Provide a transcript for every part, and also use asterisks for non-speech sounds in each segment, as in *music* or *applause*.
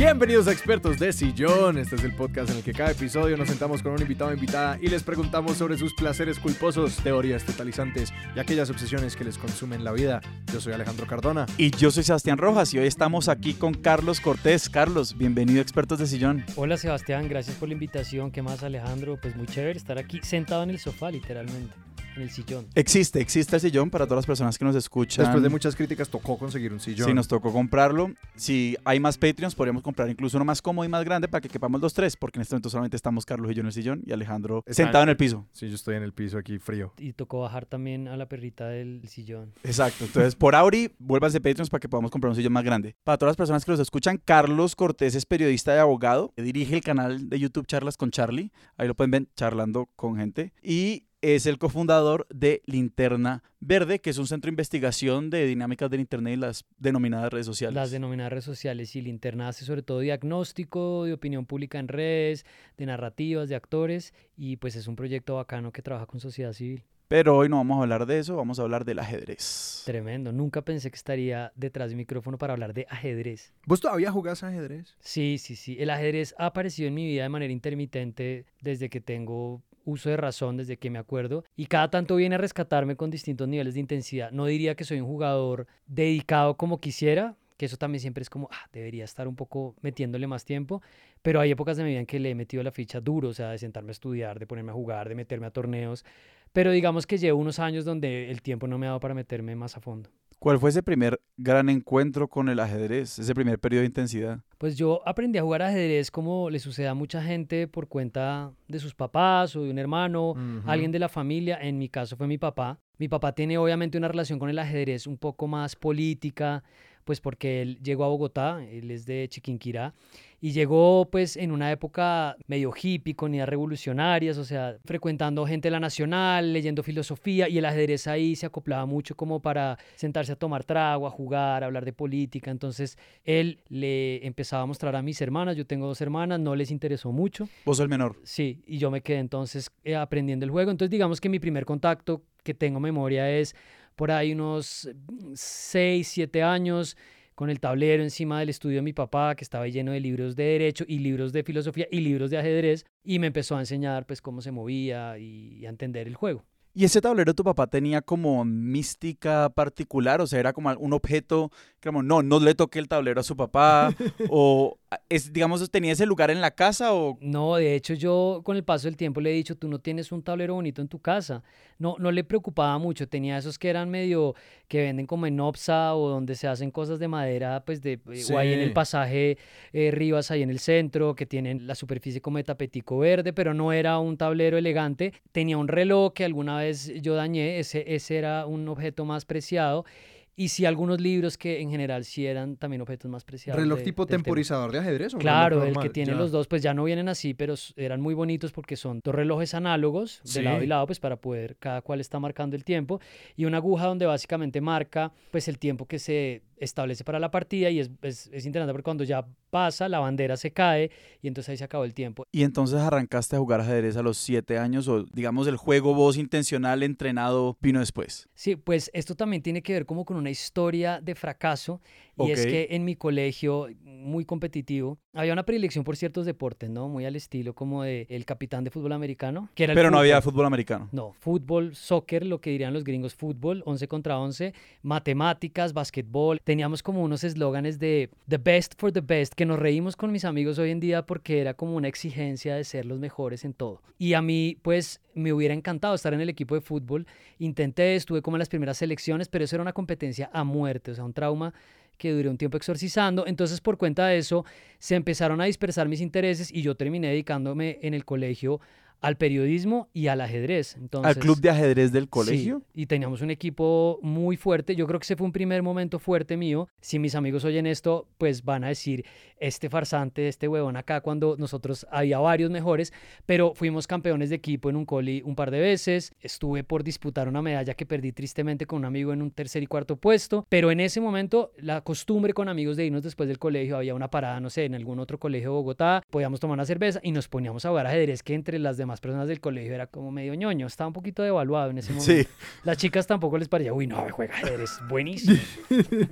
Bienvenidos a Expertos de Sillón. Este es el podcast en el que cada episodio nos sentamos con un invitado o invitada y les preguntamos sobre sus placeres culposos, teorías totalizantes y aquellas obsesiones que les consumen la vida. Yo soy Alejandro Cardona. Y yo soy Sebastián Rojas y hoy estamos aquí con Carlos Cortés. Carlos, bienvenido a Expertos de Sillón. Hola Sebastián, gracias por la invitación. ¿Qué más Alejandro? Pues muy chévere estar aquí sentado en el sofá literalmente en el sillón. Existe, existe el sillón para todas las personas que nos escuchan. Después de muchas críticas tocó conseguir un sillón. Sí, nos tocó comprarlo. Si hay más Patreons, podríamos comprar incluso uno más cómodo y más grande para que quepamos los tres, porque en este momento solamente estamos Carlos y yo en el sillón y Alejandro sentado en el piso. Sí, yo estoy en el piso aquí frío. Y tocó bajar también a la perrita del sillón. Exacto. Entonces, por Auri, vuélvanse Patreons para que podamos comprar un sillón más grande. Para todas las personas que los escuchan, Carlos Cortés es periodista y abogado. Dirige el canal de YouTube Charlas con Charlie. Ahí lo pueden ver charlando con gente. Y es el cofundador de Linterna Verde, que es un centro de investigación de dinámicas del Internet y las denominadas redes sociales. Las denominadas redes sociales y Linterna hace sobre todo diagnóstico de opinión pública en redes, de narrativas, de actores y pues es un proyecto bacano que trabaja con sociedad civil. Pero hoy no vamos a hablar de eso, vamos a hablar del ajedrez. Tremendo. Nunca pensé que estaría detrás del micrófono para hablar de ajedrez. ¿Vos todavía jugás ajedrez? Sí, sí, sí. El ajedrez ha aparecido en mi vida de manera intermitente desde que tengo uso de razón, desde que me acuerdo. Y cada tanto viene a rescatarme con distintos niveles de intensidad. No diría que soy un jugador dedicado como quisiera, que eso también siempre es como, ah, debería estar un poco metiéndole más tiempo. Pero hay épocas de mi vida en que le he metido la ficha duro, o sea, de sentarme a estudiar, de ponerme a jugar, de meterme a torneos. Pero digamos que llevo unos años donde el tiempo no me ha dado para meterme más a fondo. ¿Cuál fue ese primer gran encuentro con el ajedrez? Ese primer periodo de intensidad. Pues yo aprendí a jugar ajedrez como le sucede a mucha gente por cuenta de sus papás o de un hermano, alguien de la familia. En mi caso fue mi papá. Mi papá tiene obviamente una relación con el ajedrez un poco más política, pues porque él llegó a Bogotá, él es de Chiquinquirá, y llegó pues en una época medio hippie, con ideas revolucionarias, o sea, frecuentando gente de la nacional, leyendo filosofía, y el ajedrez ahí se acoplaba mucho como para sentarse a tomar trago, a jugar, a hablar de política. Entonces él le empezaba a mostrar a mis hermanas, yo tengo dos hermanas, no les interesó mucho. Vos el menor. Sí, y yo me quedé entonces eh, aprendiendo el juego. Entonces digamos que mi primer contacto que tengo memoria es por ahí unos 6, 7 años con el tablero encima del estudio de mi papá, que estaba lleno de libros de derecho y libros de filosofía y libros de ajedrez, y me empezó a enseñar pues cómo se movía y, y a entender el juego. ¿Y ese tablero tu papá tenía como mística particular? O sea, era como un objeto, como, no, no le toque el tablero a su papá. *laughs* o, es, digamos, tenía ese lugar en la casa o... No, de hecho yo con el paso del tiempo le he dicho, tú no tienes un tablero bonito en tu casa. No, no le preocupaba mucho, tenía esos que eran medio que venden como en Opsa o donde se hacen cosas de madera, pues de, eh, o ahí en Sí. el pasaje eh, Rivas, ahí en el centro, que tienen la superficie como de tapetico verde, pero no era un tablero elegante. Tenía un reloj que alguna vez yo dañé, ese, ese era un objeto más preciado. Y sí, algunos libros que en general sí eran también objetos más preciados. ¿Reloj de- tipo tema. temporizador de ajedrez? o Claro, el que tiene Ya. los dos, pues ya no vienen así, pero eran muy bonitos porque son dos relojes análogos de lado y lado, pues para poder, cada cual está marcando el tiempo, y una aguja donde básicamente marca pues el tiempo que se establece para la partida y es, es, es interesante porque cuando ya pasa, la bandera se cae y entonces ahí se acabó el tiempo. Y entonces arrancaste a jugar ajedrez a los siete años o, digamos, el juego vos intencional, entrenado, vino después. Sí, pues esto también tiene que ver como con una historia de fracaso y es que en mi colegio, muy competitivo, había una predilección por ciertos deportes, ¿no? Muy al estilo como de el capitán de fútbol americano, que era el Pero no había fútbol americano. No, fútbol, soccer, lo que dirían los gringos, fútbol, 11 contra 11, matemáticas, básquetbol. Teníamos como unos eslóganes de the best for the best, que nos reímos con mis amigos hoy en día porque era como una exigencia de ser los mejores en todo. Y a mí, pues, me hubiera encantado estar en el equipo de fútbol. Intenté, estuve como en las primeras selecciones, pero eso era una competencia a muerte, o sea, un trauma que duré un tiempo exorcizando. Entonces, por cuenta de eso, se empezaron a dispersar mis intereses y yo terminé dedicándome en el colegio al periodismo y al ajedrez. Entonces, ¿Al club de ajedrez del sí, colegio? y teníamos un equipo muy fuerte. Yo creo que ese fue un primer momento fuerte mío. Si mis amigos oyen esto, pues van a decir, este farsante, este huevón acá, cuando nosotros había varios mejores, pero fuimos campeones de equipo en un coli un par de veces. Estuve por disputar una medalla que perdí tristemente con un amigo en un tercer y cuarto puesto, pero en ese momento la costumbre con amigos de irnos después del colegio, había una parada, no sé, en algún otro colegio de Bogotá, podíamos tomar una cerveza y nos poníamos a jugar ajedrez que entre las demás personas del colegio era como medio ñoño, estaba un poquito devaluado en ese momento. Sí. Las chicas tampoco les parecía, uy, no, juega ajedrez, buenísimo. *laughs*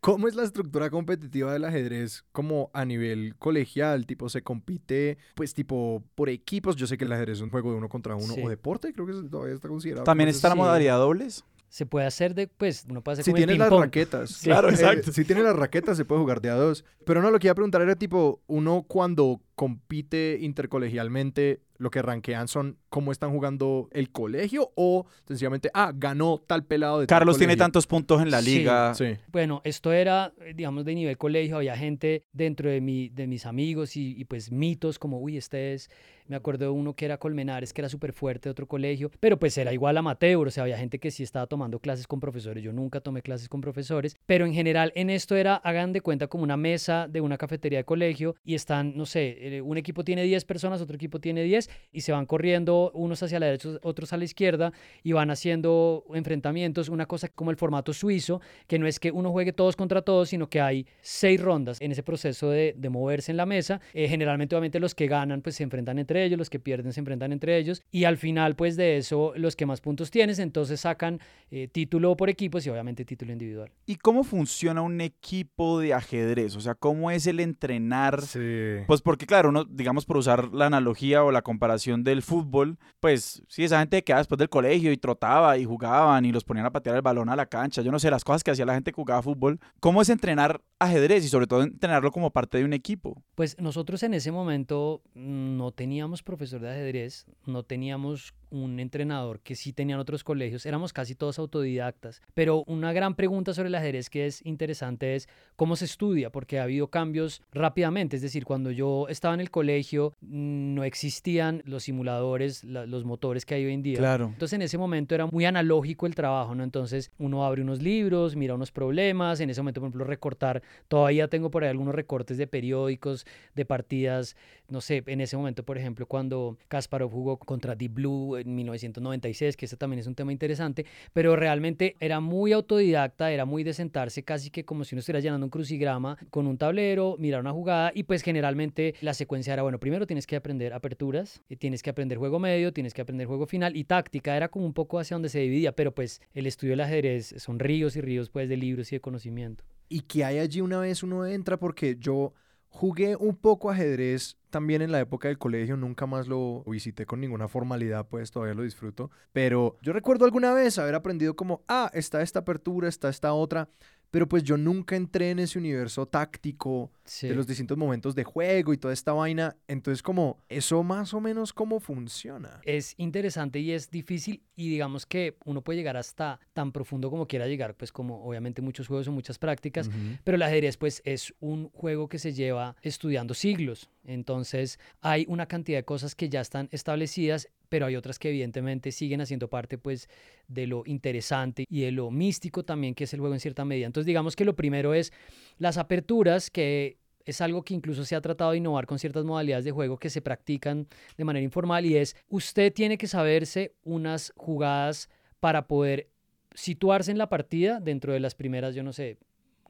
¿Cómo es la estructura competitiva del ajedrez como a nivel colegial? Tipo, se compite, pues, tipo, por equipos. Yo sé que el ajedrez es un juego de uno contra uno Sí. o deporte, creo que todavía está considerado. También está la sí. modalidad dobles. Se puede hacer de, pues, uno puede hacer Si como en tienes las raquetas. Claro, Eh, exacto. si tienes las raquetas, se puede jugar de a dos. Pero no, lo que iba a preguntar era tipo, uno cuando compite intercolegialmente, lo que rankean son cómo están jugando el colegio o sencillamente, ah, ganó tal pelado de tal Carlos tiene tantos puntos en la Sí. liga. Sí. Bueno, esto era, eh, digamos, de nivel colegio, había gente dentro de, mi, de mis amigos y, y, pues mitos como, uy, este es, me acuerdo de uno que era Colmenares, que era súper fuerte de otro colegio, pero pues era igual amateur, o sea, había gente que sí estaba tomando clases con profesores, yo nunca tomé clases con profesores, pero en general en esto era, hagan de cuenta como una mesa de una cafetería de colegio y están, no sé, eh, un equipo tiene 10 personas, otro equipo tiene 10 y se van corriendo unos hacia la derecha, otros a la izquierda y van haciendo enfrentamientos, una cosa como el formato suizo, que no es que uno juegue todos contra todos, sino que hay seis rondas en ese proceso de, de moverse en la mesa. Eh, generalmente, obviamente, los que ganan pues se enfrentan entre ellos, los que pierden se enfrentan entre ellos y al final pues de eso los que más puntos tienes, entonces sacan eh, título por equipos y obviamente título individual. ¿Y cómo funciona un equipo de ajedrez? O sea, ¿cómo es el entrenar? Sí. Pues porque, claro, uno, digamos, por usar la analogía o la comparación del fútbol, pues sí, esa gente que quedaba después del colegio y trotaba y jugaban y los ponían a patear el balón a la cancha. Yo no sé, las cosas que hacía la gente que jugaba fútbol. ¿Cómo es entrenar ajedrez y sobre todo entrenarlo como parte de un equipo? Pues nosotros en ese momento mm, no teníamos profesor de ajedrez, no teníamos un entrenador que sí tenían otros colegios, éramos casi todos autodidactas. Pero una gran pregunta sobre el ajedrez que es interesante es cómo se estudia, porque ha habido cambios rápidamente. Es decir, cuando yo estaba en el colegio mm, no existían los simuladores, la- los motores que hay hoy en día. Claro. Entonces en ese momento era muy analógico el trabajo, ¿no? Entonces uno abre unos libros, mira unos problemas, en ese momento, por ejemplo, recortar, todavía tengo por ahí algunos recortes de periódicos, de partidas, no sé, en ese momento, por ejemplo, cuando Kasparov jugó contra Deep Blue en 1996, que ese también es un tema interesante, pero realmente era muy autodidacta, era muy de sentarse casi que como si uno estuviera llenando un crucigrama con un tablero, mirar una jugada y pues generalmente la secuencia era, bueno, primero tienes que aprender aperturas, eh, tienes que aprender juego medio, tienes que aprender juego final y táctica, era como un poco hacia donde se dividía, pero pues el estudio del ajedrez son ríos y ríos pues de libros y de conocimiento. y que hay allí una vez uno entra porque yo jugué un poco ajedrez también en la época del colegio, nunca más lo visité con ninguna formalidad, pues todavía lo disfruto, pero yo recuerdo alguna vez haber aprendido como, ah, está esta apertura, está esta otra, pero pues yo nunca entré en ese universo táctico Sí. de los distintos momentos de juego y toda esta vaina, entonces como, eso más o menos cómo funciona. es interesante y es difícil y digamos que uno puede llegar hasta tan profundo como quiera llegar, pues como obviamente muchos juegos o muchas prácticas, pero el ajedrez pues es un juego que se lleva estudiando siglos, entonces hay una cantidad de cosas que ya están establecidas, pero hay otras que evidentemente siguen haciendo parte pues de lo interesante y de lo místico también que es el juego en cierta medida. Entonces digamos que lo primero es las aperturas que es algo que incluso se ha tratado de innovar con ciertas modalidades de juego que se practican de manera informal y es usted tiene que saberse unas jugadas para poder situarse en la partida dentro de las primeras, yo no sé,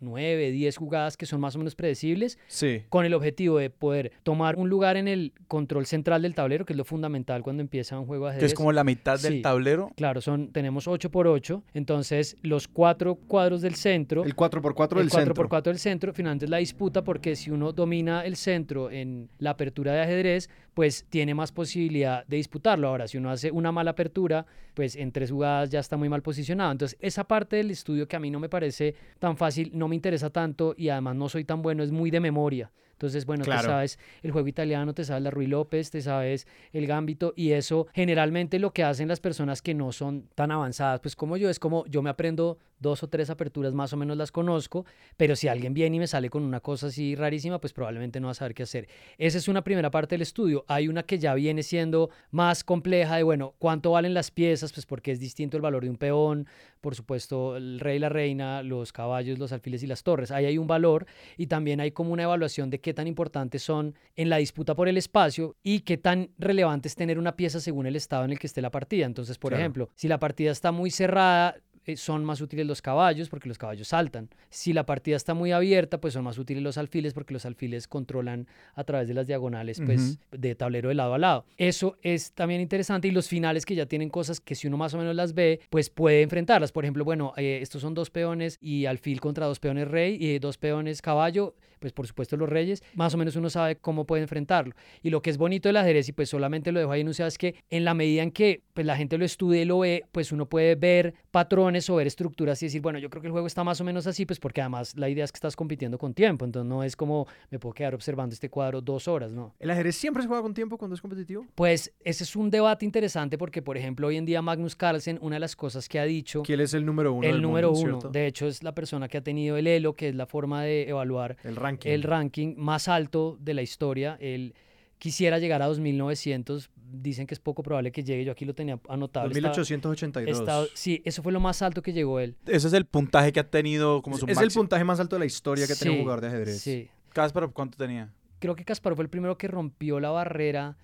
9, 10 jugadas que son más o menos predecibles, Sí. con el objetivo de poder tomar un lugar en el control central del tablero, que es lo fundamental cuando empieza un juego de Que ajedrez. es como la mitad del Sí. tablero. Claro, son, tenemos 8 por 8, entonces los cuatro cuadros del centro El 4x4 del el 4 centro. por 4 del centro, finalmente es la disputa porque si uno domina el centro en la apertura de ajedrez, pues tiene más posibilidad de disputarlo. Ahora, si uno hace una mala apertura, pues en tres jugadas ya está muy mal posicionado. Entonces, esa parte del estudio que a mí no me parece tan fácil, no me interesa tanto y además no soy tan bueno, es muy de memoria. Entonces, bueno, Claro. te sabes el juego italiano, te sabes la Rui López, te sabes el gambito y eso generalmente lo que hacen las personas que no son tan avanzadas, pues como yo, es como yo me aprendo dos o tres aperturas más o menos las conozco, pero si alguien viene y me sale con una cosa así rarísima, pues probablemente no va a saber qué hacer. Esa es una primera parte del estudio. Hay una que ya viene siendo más compleja de, bueno, ¿cuánto valen las piezas? Pues porque es distinto el valor de un peón, por supuesto, el rey, la reina, los caballos, los alfiles y las torres. Ahí hay un valor y también hay como una evaluación de qué tan importantes son en la disputa por el espacio y qué tan relevante es tener una pieza según el estado en el que esté la partida. Entonces, por Claro. ejemplo, si la partida está muy cerrada, eh, son más útiles los caballos porque los caballos saltan. Si la partida está muy abierta, pues son más útiles los alfiles porque los alfiles controlan a través de las diagonales, pues de tablero de lado a lado. Eso es también interesante y los finales que ya tienen cosas que si uno más o menos las ve, pues puede enfrentarlas. Por ejemplo, bueno, eh, estos son dos peones y alfil contra dos peones rey y dos peones caballo, pues por supuesto los reyes, más o menos uno sabe cómo puede enfrentarlo. Y lo que es bonito del ajedrez, y pues solamente lo dejo ahí enunciado, es que en la medida en que pues la gente lo estudia y lo ve, pues uno puede ver patrones o ver estructuras y decir, bueno, yo creo que el juego está más o menos así, pues porque además la idea es que estás compitiendo con tiempo, entonces no es como me puedo quedar observando este cuadro dos horas, ¿no? ¿El ajedrez siempre se juega con tiempo cuando es competitivo? Pues ese es un debate interesante porque, por ejemplo, hoy en día Magnus Carlsen, una de las cosas que ha dicho... ¿Quién es el número uno? El número uno. De hecho, es la persona que ha tenido el ELO, que es la forma de evaluar el ranking, el ranking más alto de la historia. Él quisiera llegar a 2900. Dicen que es poco probable que llegue. Yo aquí lo tenía anotado. 2882. sí, eso fue lo más alto que llegó él. Ese es el puntaje que ha tenido como su Es el puntaje más alto de la historia que ha tenido un jugador de ajedrez. Sí. Kasparov, ¿cuánto tenía? Creo que Kasparov fue el primero que rompió la barrera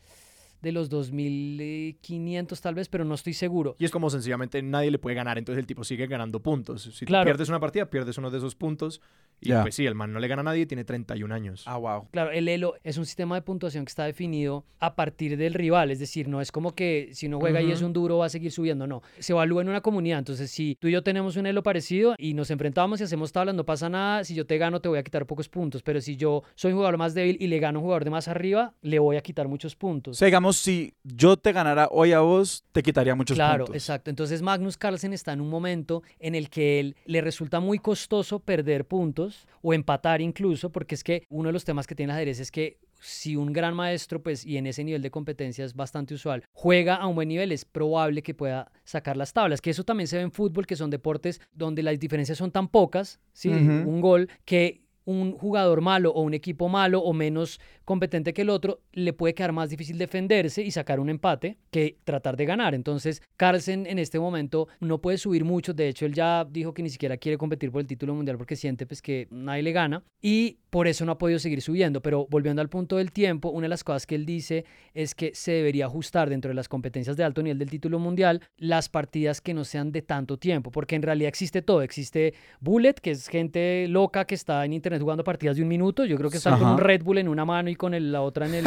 de los 2500 tal vez, pero no estoy seguro. Y es como sencillamente nadie le puede ganar, entonces el tipo sigue ganando puntos. Si pierdes una partida, pierdes uno de esos puntos. Y pues sí, el man no le gana a nadie, tiene 31 años. Ah, wow. Claro, el Elo es un sistema de puntuación que está definido a partir del rival, es decir, no es como que si uno juega y es un duro va a seguir subiendo, no. Se evalúa en una comunidad, entonces si tú y yo tenemos un Elo parecido y nos enfrentamos y hacemos tablas, no pasa nada, si yo te gano te voy a quitar pocos puntos, pero si yo soy un jugador más débil y le gano a un jugador de más arriba, le voy a quitar muchos puntos. O sea, digamos, si yo te ganara hoy a vos, te quitaría muchos puntos. Claro, exacto. Entonces Magnus Carlsen está en un momento en el que él le resulta muy costoso perder puntos o empatar incluso, porque es que uno de los temas que tiene el ajedrez es que si un gran maestro, pues, y en ese nivel de competencia es bastante usual, juega a un buen nivel, es probable que pueda sacar las tablas. Que eso también se ve en fútbol, que son deportes donde las diferencias son tan pocas, ¿sí? Un gol, que un jugador malo o un equipo malo o menos competente que el otro, le puede quedar más difícil defenderse y sacar un empate que tratar de ganar. Entonces, Carlsen en este momento no puede subir mucho. De hecho, él ya dijo que ni siquiera quiere competir por el título mundial porque siente pues, que nadie le gana y por eso no ha podido seguir subiendo. Pero volviendo al punto del tiempo, una de las cosas que él dice es que se debería ajustar dentro de las competencias de alto nivel del título mundial las partidas que no sean de tanto tiempo, porque en realidad existe todo. Existe Bullet, que es gente loca que está en internet jugando partidas de un minuto. Yo creo que está con un Red Bull en una mano y con la otra en el,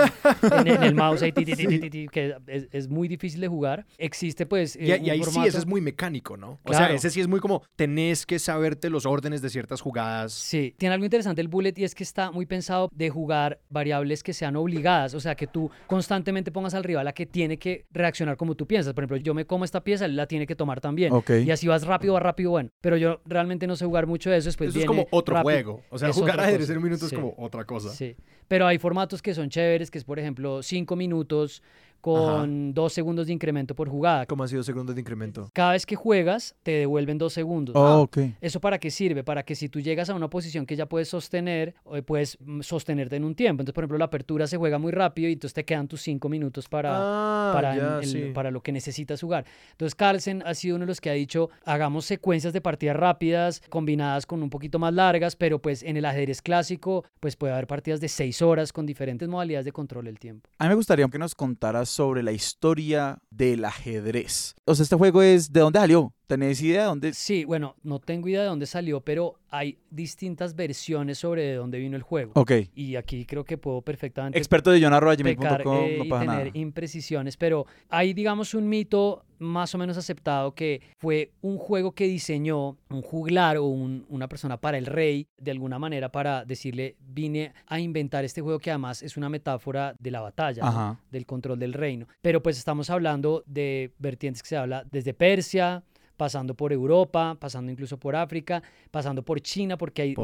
en, el mouse, que es, muy difícil de jugar. Existe pues... y, eh, ahí sí, ese es muy mecánico, ¿no? O sea, ese sí es muy como, tenés que saberte los órdenes de ciertas jugadas. Sí, tiene algo interesante el bullet y es que está muy pensado de jugar variables que sean obligadas, o sea, que tú constantemente pongas al rival a que tiene que reaccionar como tú piensas. Por ejemplo, yo me como esta pieza, él la tiene que tomar también. Y así vas rápido, va rápido, bueno. Pero yo realmente no sé jugar mucho de eso. Después eso es como otro juego. O sea, jugar ajedrez en un minuto es como otra cosa. Sí. Pero hay formatos que son chéveres, que es por ejemplo cinco minutos con dos segundos de incremento por jugada. ¿Cómo ha sido segundos de incremento? Cada vez que juegas, te devuelven dos segundos. Oh, ¿Eso para qué sirve? Para que si tú llegas a una posición que ya puedes sostener, eh, puedes mm, sostenerte en un tiempo. Entonces, por ejemplo, la apertura se juega muy rápido y entonces te quedan tus cinco minutos para, ah, para, para lo que necesitas jugar. Entonces, Carlsen ha sido uno de los que ha dicho, hagamos secuencias de partidas rápidas, combinadas con un poquito más largas, pero pues en el ajedrez clásico, pues puede haber partidas de seis horas con diferentes modalidades de control del tiempo. A mí me gustaría que nos contaras sobre la historia del ajedrez. O sea, este juego es, ¿de dónde salió? ¿Tenés idea de dónde? Sí, bueno, no tengo idea de dónde salió, pero hay distintas versiones sobre de dónde vino el juego. Ok. Y aquí creo que puedo perfectamente. Experto de john.com, eh, no pasa tener imprecisiones, pero hay, digamos, un mito más o menos aceptado que fue un juego que diseñó un juglar o una persona para el rey, de alguna manera para decirle, vine a inventar este juego que además es una metáfora de la batalla, del control del reino. Pero pues estamos hablando de vertientes que se habla desde Persia, pasando por Europa, pasando incluso por África, pasando por China, porque hay,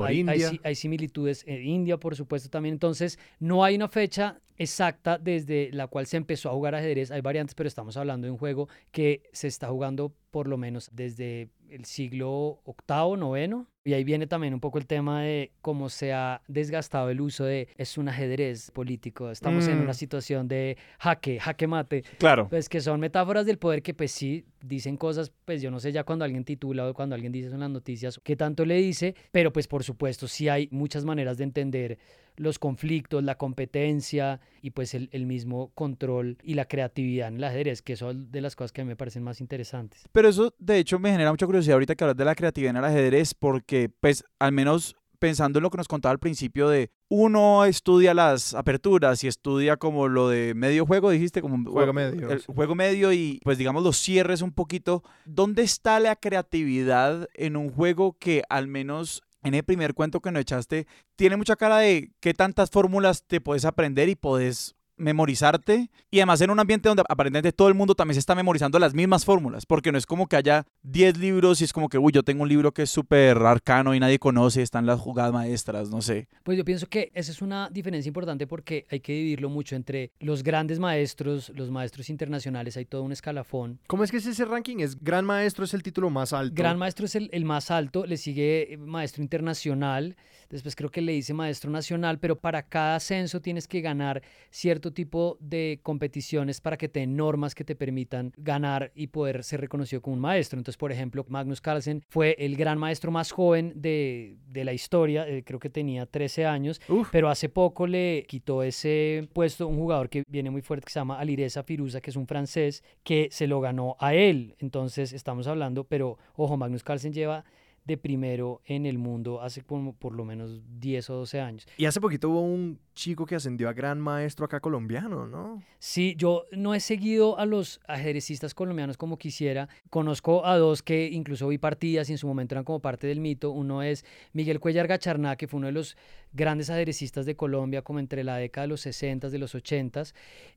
hay, similitudes en India, por supuesto, también. Entonces, no hay una fecha exacta desde la cual se empezó a jugar ajedrez. Hay variantes, pero estamos hablando de un juego que se está jugando por lo menos desde el siglo octavo, noveno. Y ahí viene también un poco el tema de cómo se ha desgastado el uso de es un ajedrez político. Estamos en Mm. una situación de jaque, jaque mate. Claro. Pues que son metáforas del poder que pues sí dicen cosas, pues yo no sé ya cuando alguien titula o cuando alguien dice en las noticias, qué tanto le dice, pero pues por supuesto sí hay muchas maneras de entender los conflictos, la competencia y pues el, el mismo control y la creatividad en el ajedrez, que son de las cosas que a mí me parecen más interesantes. Pero eso, de hecho, me genera mucha curiosidad ahorita que hablas de la creatividad en el ajedrez, porque, pues, al menos pensando en lo que nos contaba al principio de uno estudia las aperturas y estudia como lo de medio juego, dijiste, como un- Juego medio, el sí. juego medio y pues digamos los cierres un poquito. ¿Dónde está la creatividad en un juego que al menos en el primer cuento que nos echaste tiene mucha cara de qué tantas fórmulas te puedes aprender y puedes memorizarte y además en un ambiente donde aparentemente todo el mundo también se está memorizando las mismas fórmulas, porque no es como que haya 10 libros y es como que, uy, yo tengo un libro que es súper arcano y nadie conoce, están las jugadas maestras, no sé. Pues yo pienso que esa es una diferencia importante porque hay que dividirlo mucho entre los grandes maestros, los maestros internacionales, hay todo un escalafón. ¿Cómo es que es ese ranking? Es Gran Maestro, es el título más alto. Gran maestro es el, el más alto, le sigue eh, maestro internacional, después creo que le dice maestro nacional, pero para cada ascenso tienes que ganar cierto tipo de competiciones para que te den normas que te permitan ganar y poder ser reconocido como un maestro. Entonces, por ejemplo, Magnus Carlsen fue el gran maestro más joven de, de la historia, eh, creo que tenía 13 años, Uf. pero hace poco le quitó ese puesto un jugador que viene muy fuerte que se llama Alireza Firuza, que es un francés, que se lo ganó a él. Entonces estamos hablando, pero ojo, Magnus Carlsen lleva de primero en el mundo hace como por lo menos 10 o 12 años. Y hace poquito hubo un chico que ascendió a Gran Maestro acá colombiano, ¿no? Sí, yo no he seguido a los ajedrecistas colombianos como quisiera. Conozco a dos que incluso vi partidas y en su momento eran como parte del mito. Uno es Miguel Cuellar Gacharná, que fue uno de los grandes ajedrecistas de Colombia como entre la década de los 60 de los 80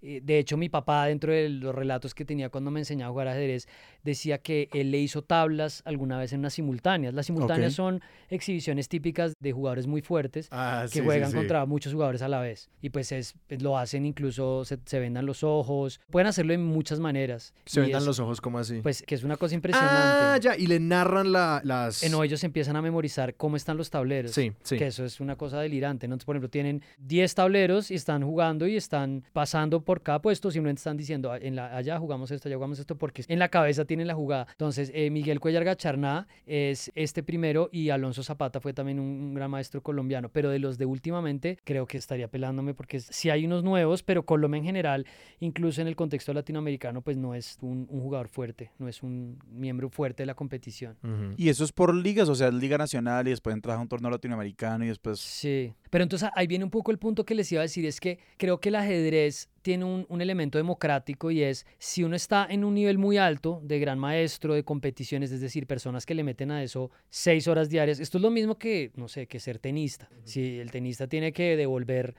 De hecho, mi papá, dentro de los relatos que tenía cuando me enseñaba a jugar ajedrez, decía que él le hizo tablas alguna vez en unas simultáneas. Las simultáneas son exhibiciones típicas de jugadores muy fuertes Ah, que juegan contra muchos jugadores a la vez. Y pues es, lo hacen incluso, se, se vendan los ojos. Pueden hacerlo en muchas maneras. Se vendan es, los ojos como así. Pues que es una cosa ah, impresionante. ya, y le narran la, las... Eh, no, ellos empiezan a memorizar cómo están los tableros. Sí, sí. Que eso es una cosa delirante, ¿no? Entonces, por ejemplo, tienen 10 tableros y están jugando y están pasando por cada puesto, simplemente están diciendo, "Ah, en la, allá jugamos esto, allá jugamos esto, porque en la cabeza tienen la jugada. Entonces, eh, Miguel Cuellar Gacharná es este primero y Alonso Zapata fue también un, un gran maestro colombiano, pero de los de últimamente creo que estaría pelándome porque sí hay unos nuevos, pero Colombia en general, incluso en el contexto latinoamericano, pues no es un, un jugador fuerte, no es un miembro fuerte de la competición. Y eso es por ligas, o sea, es liga nacional y después entras a un torneo latinoamericano y después... Sí, pero entonces ahí viene un poco el punto que les iba a decir, es que creo que el ajedrez tiene un, un elemento democrático y es si uno está en un nivel muy alto de gran maestro, de competiciones, es decir, personas que le meten a eso seis horas diarias, esto es lo mismo que, no sé, que ser tenista. Si el tenista tiene que devolver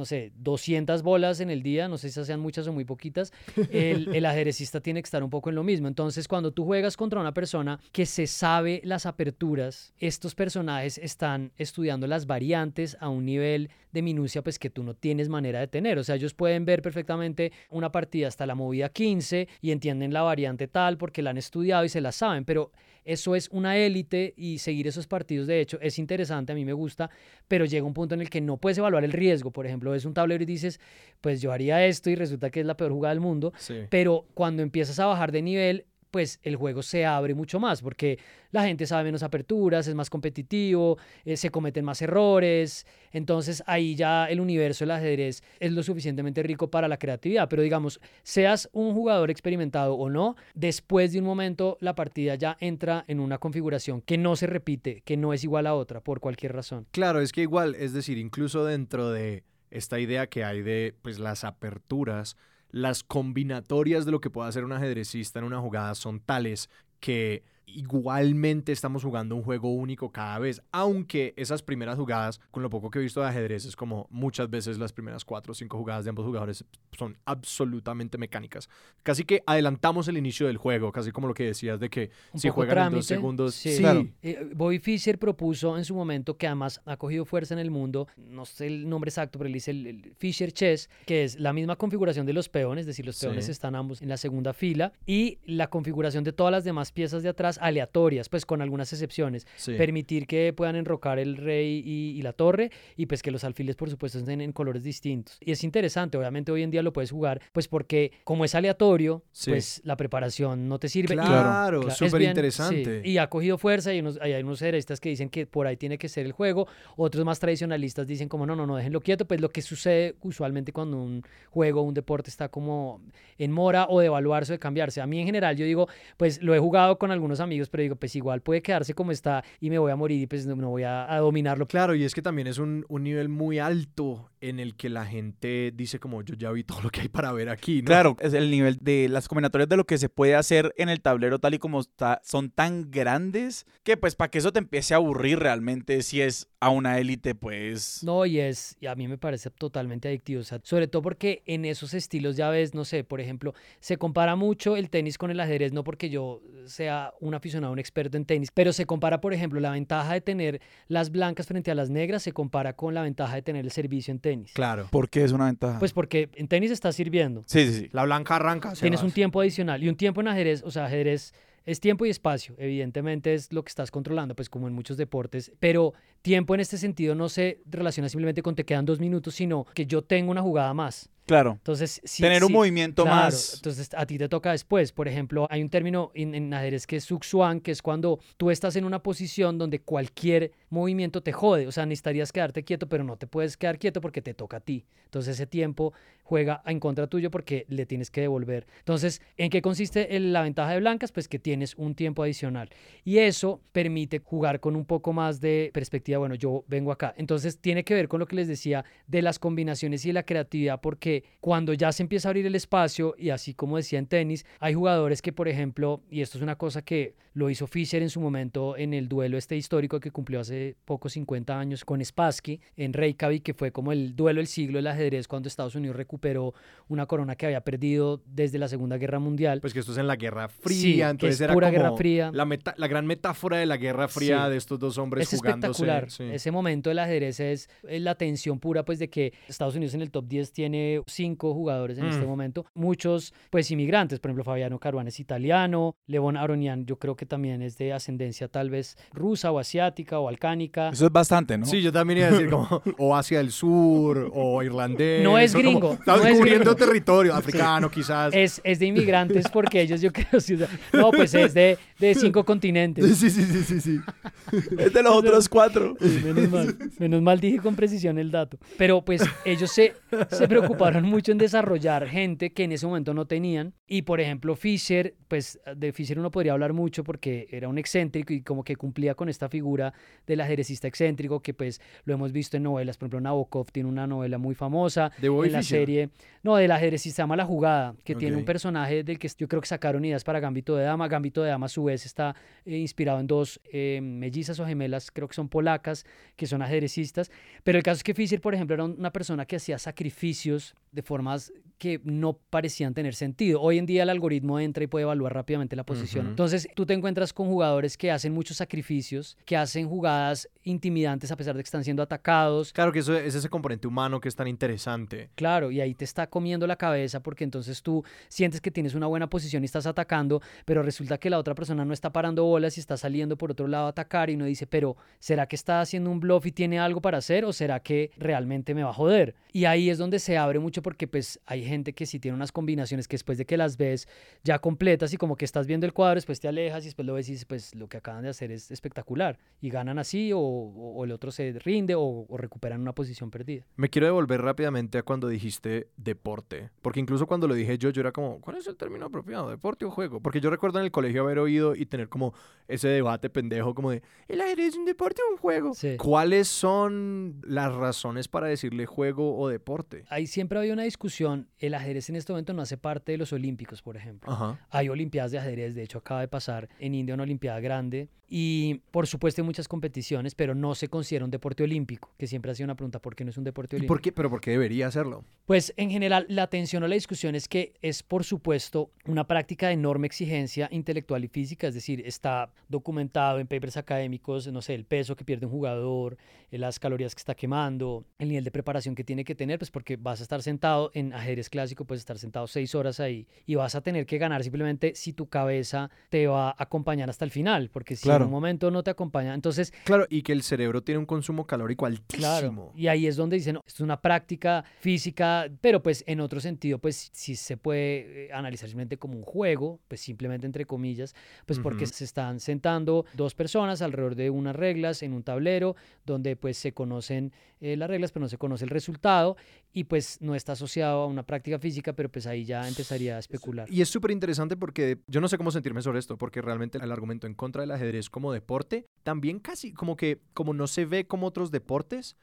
no sé, 200 bolas en el día, no sé si sean muchas o muy poquitas, el, *laughs* el ajedrecista tiene que estar un poco en lo mismo. Entonces, cuando tú juegas contra una persona que se sabe las aperturas, estos personajes están estudiando las variantes a un nivel de minucia pues que tú no tienes manera de tener. O sea, ellos pueden ver perfectamente una partida hasta la movida 15 y entienden la variante tal porque la han estudiado y se la saben, pero eso es una élite y seguir esos partidos de hecho es interesante, a mí me gusta, pero llega un punto en el que no puedes evaluar el riesgo. Por ejemplo, ves un tablero y dices, pues yo haría esto y resulta que es la peor jugada del mundo, Sí. pero cuando empiezas a bajar de nivel, pues el juego se abre mucho más porque la gente sabe menos aperturas, es más competitivo, eh, se cometen más errores, entonces ahí ya el universo del ajedrez es lo suficientemente rico para la creatividad, pero digamos, seas un jugador experimentado o no, después de un momento la partida ya entra en una configuración que no se repite, que no es igual a otra por cualquier razón. Claro, es que igual, es decir, incluso dentro de esta idea que hay de pues las aperturas, las combinatorias de lo que puede hacer un ajedrecista en una jugada son tales que igualmente estamos jugando un juego único cada vez, aunque esas primeras jugadas, con lo poco que he visto de ajedrez, es como muchas veces las primeras cuatro o cinco jugadas de ambos jugadores son absolutamente mecánicas. Casi que adelantamos el inicio del juego, casi como lo que decías de que Un si juegan en dos trámite, segundos, sí. sí, Claro. Eh, Bobby Fischer propuso en su momento, que además ha cogido fuerza en el mundo, no sé el nombre exacto, pero él dice el, el Fischer Chess, que es la misma configuración de los peones, es decir, los Sí. peones están ambos en la segunda fila, y la configuración de todas las demás piezas de atrás aleatorias, pues con algunas excepciones. Sí. Permitir que puedan enrocar el rey y, y la torre y pues que los alfiles por supuesto estén en colores distintos. Y es interesante, obviamente hoy en día lo puedes jugar pues porque como es aleatorio, Sí. pues la preparación no te sirve. Claro, Cla- es súper interesante. sí, Y ha cogido fuerza y unos, hay unos hereistas que dicen que por ahí tiene que ser el juego. Otros más tradicionalistas dicen como no, no, no, déjenlo quieto. Pues lo que sucede usualmente cuando un juego, un deporte está como en mora o de evaluarse o de cambiarse. A mí en general yo digo, pues lo he jugado con algunos amigos, pero digo, pues igual puede quedarse como está y me voy a morir y pues no, no voy a, a dominarlo. Claro, y es que también es un, un nivel muy alto en el que la gente dice como yo ya vi todo lo que hay para ver aquí, ¿no? Claro, es el nivel de las combinatorias de lo que se puede hacer en el tablero tal y como está, son tan grandes que pues para que eso te empiece a aburrir realmente si es a una élite pues... No, y es, y a mí me parece totalmente adictivo, o sea, sobre todo porque en esos estilos ya ves, no sé, por ejemplo, se compara mucho el tenis con el ajedrez, no porque yo sea un aficionado, un experto en tenis, pero se compara, por ejemplo, la ventaja de tener las blancas frente a las negras, se compara con la ventaja de tener el servicio en tenis. Claro. ¿Por qué es una ventaja? Pues porque en tenis estás sirviendo, sí, sí, sí. La blanca arranca. tienes un tiempo adicional y un tiempo en ajedrez, o sea, ajedrez es tiempo y espacio, evidentemente es lo que estás controlando, pues como en muchos deportes, pero tiempo en este sentido no se relaciona simplemente con te quedan dos minutos, sino que yo tengo una jugada más. Claro. Entonces, si, Tener un movimiento claro, más... Entonces, a ti te toca después. Por ejemplo, hay un término en, en ajedrez que es Suxuan, que es cuando tú estás en una posición donde cualquier movimiento te jode. O sea, necesitarías quedarte quieto, pero no te puedes quedar quieto porque te toca a ti. Entonces, ese tiempo juega en contra tuyo porque le tienes que devolver. Entonces, ¿en qué consiste el- la ventaja de blancas? Pues que tienes un tiempo adicional. Y eso permite jugar con un poco más de perspectiva. Bueno, yo vengo acá. Entonces, tiene que ver con lo que les decía de las combinaciones y de la creatividad, porque cuando ya se empieza a abrir el espacio, y así como decía en tenis, hay jugadores que, por ejemplo, y esto es una cosa que lo hizo Fischer en su momento en el duelo este histórico que cumplió hace poco 50 años con Spassky en Reykjavik, que fue como el duelo del siglo del ajedrez cuando Estados Unidos recuperó una corona que había perdido desde la Segunda Guerra Mundial. Pues que esto es en la Guerra Sí, Fría, que entonces es era pura como Guerra Fría. La, meta- la gran metáfora de la Guerra Fría Sí. de estos dos hombres Es jugándose. espectacular. sí. Ese momento del ajedrez es es la tensión pura, pues, de que Estados Unidos en el top 10 tiene cinco jugadores en este Mm. momento. Muchos, pues, inmigrantes. Por ejemplo, Fabiano Caruana es italiano. Levon Aronian, yo creo que también es de ascendencia tal vez rusa o asiática o balcánica. Eso es bastante, ¿no? Sí, yo también iba a decir como *laughs* o Asia del Sur o irlandés. No es gringo, Estamos no es gringo. territorio africano quizás. Es, es de inmigrantes porque ellos, yo *laughs* creo, sí, no, pues es de, de cinco continentes. Sí, sí, sí, sí, sí. *laughs* Es de los otros cuatro. Menos mal, menos mal dije con precisión el dato. Pero pues ellos se, se preocuparon mucho en desarrollar gente que en ese momento no tenían. Y por ejemplo, Fischer, pues de Fischer uno podría hablar mucho porque era un excéntrico y como que cumplía con esta figura del ajedrecista excéntrico que pues lo hemos visto en novelas. Por ejemplo, Nabokov tiene una novela muy famosa. De en la serie, no, del ajedrecista se llama La Jugada, que tiene un personaje del que yo creo que sacaron ideas para Gambito de Dama. Gambito de Dama a su vez está eh, inspirado en dos eh, mellizas o gemelas, creo que son polacas, que son ajedrecistas. Pero el caso es que Fischer, por ejemplo, era una persona que hacía sacrificios de formas que no parecían tener sentido. Hoy en día el algoritmo entra y puede evaluar rápidamente la posición. Entonces tú te encuentras con jugadores que hacen muchos sacrificios, que hacen jugadas intimidantes a pesar de que están siendo atacados. Claro que eso es ese componente humano que es tan interesante. Claro, y ahí te está comiendo la cabeza porque entonces tú sientes que tienes una buena posición y estás atacando, pero resulta que la otra persona no está parando bolas y está saliendo por otro lado a atacar y uno dice, pero ¿será que está haciendo un bluff y tiene algo para hacer o será que realmente me va a joder? Y ahí es donde se abre mucho porque pues hay gente que sí tiene unas combinaciones que después de que las ves ya completas y como que estás viendo el cuadro, después te alejas y después lo ves y dices, pues lo que acaban de hacer es espectacular y ganan así o, el otro se rinde o, o recuperan una posición perdida. Me quiero devolver rápidamente a cuando dijiste deporte, porque incluso cuando lo dije yo, yo era como, ¿cuál es el término apropiado? ¿Deporte o juego? Porque yo recuerdo en el colegio haber oído y tener como ese debate pendejo como de, ¿el ajedrez es un deporte o un juego? Sí. ¿Cuáles son las razones para decirle juego o deporte? Ahí siempre una discusión. El ajedrez en este momento no hace parte de los Olímpicos, por ejemplo. Ajá. Hay Olimpiadas de ajedrez, de hecho acaba de pasar en India una Olimpiada grande y por supuesto hay muchas competiciones, pero no se considera un deporte olímpico, que siempre ha sido una pregunta, ¿por qué no es un deporte ¿Y olímpico? por qué? ¿Pero por qué debería hacerlo? Pues en general la atención o la discusión es que es por supuesto una práctica de enorme exigencia intelectual y física, es decir, está documentado en papers académicos, no sé, el peso que pierde un jugador, eh, las calorías que está quemando, el nivel de preparación que tiene que tener, pues porque vas a estar sentado sentado en ajedrez clásico, puedes estar sentado seis horas ahí y vas a tener que ganar simplemente si tu cabeza te va a acompañar hasta el final, porque si Claro. en un momento no te acompaña, entonces Claro, y que el cerebro tiene un consumo calórico Claro, altísimo. y ahí es donde dicen, no, esto es una práctica física, pero pues en otro sentido, pues sí se puede eh, analizar simplemente como un juego, pues simplemente entre comillas, pues porque se están sentando dos personas alrededor de unas reglas en un tablero donde pues se conocen eh, las reglas, pero no se conoce el resultado y pues no está asociado a una práctica física, pero pues ahí ya empezaría a especular. Y es súper interesante porque yo no sé cómo sentirme sobre esto, porque realmente el argumento en contra del ajedrez como deporte, también casi como que como no se ve como otros deportes,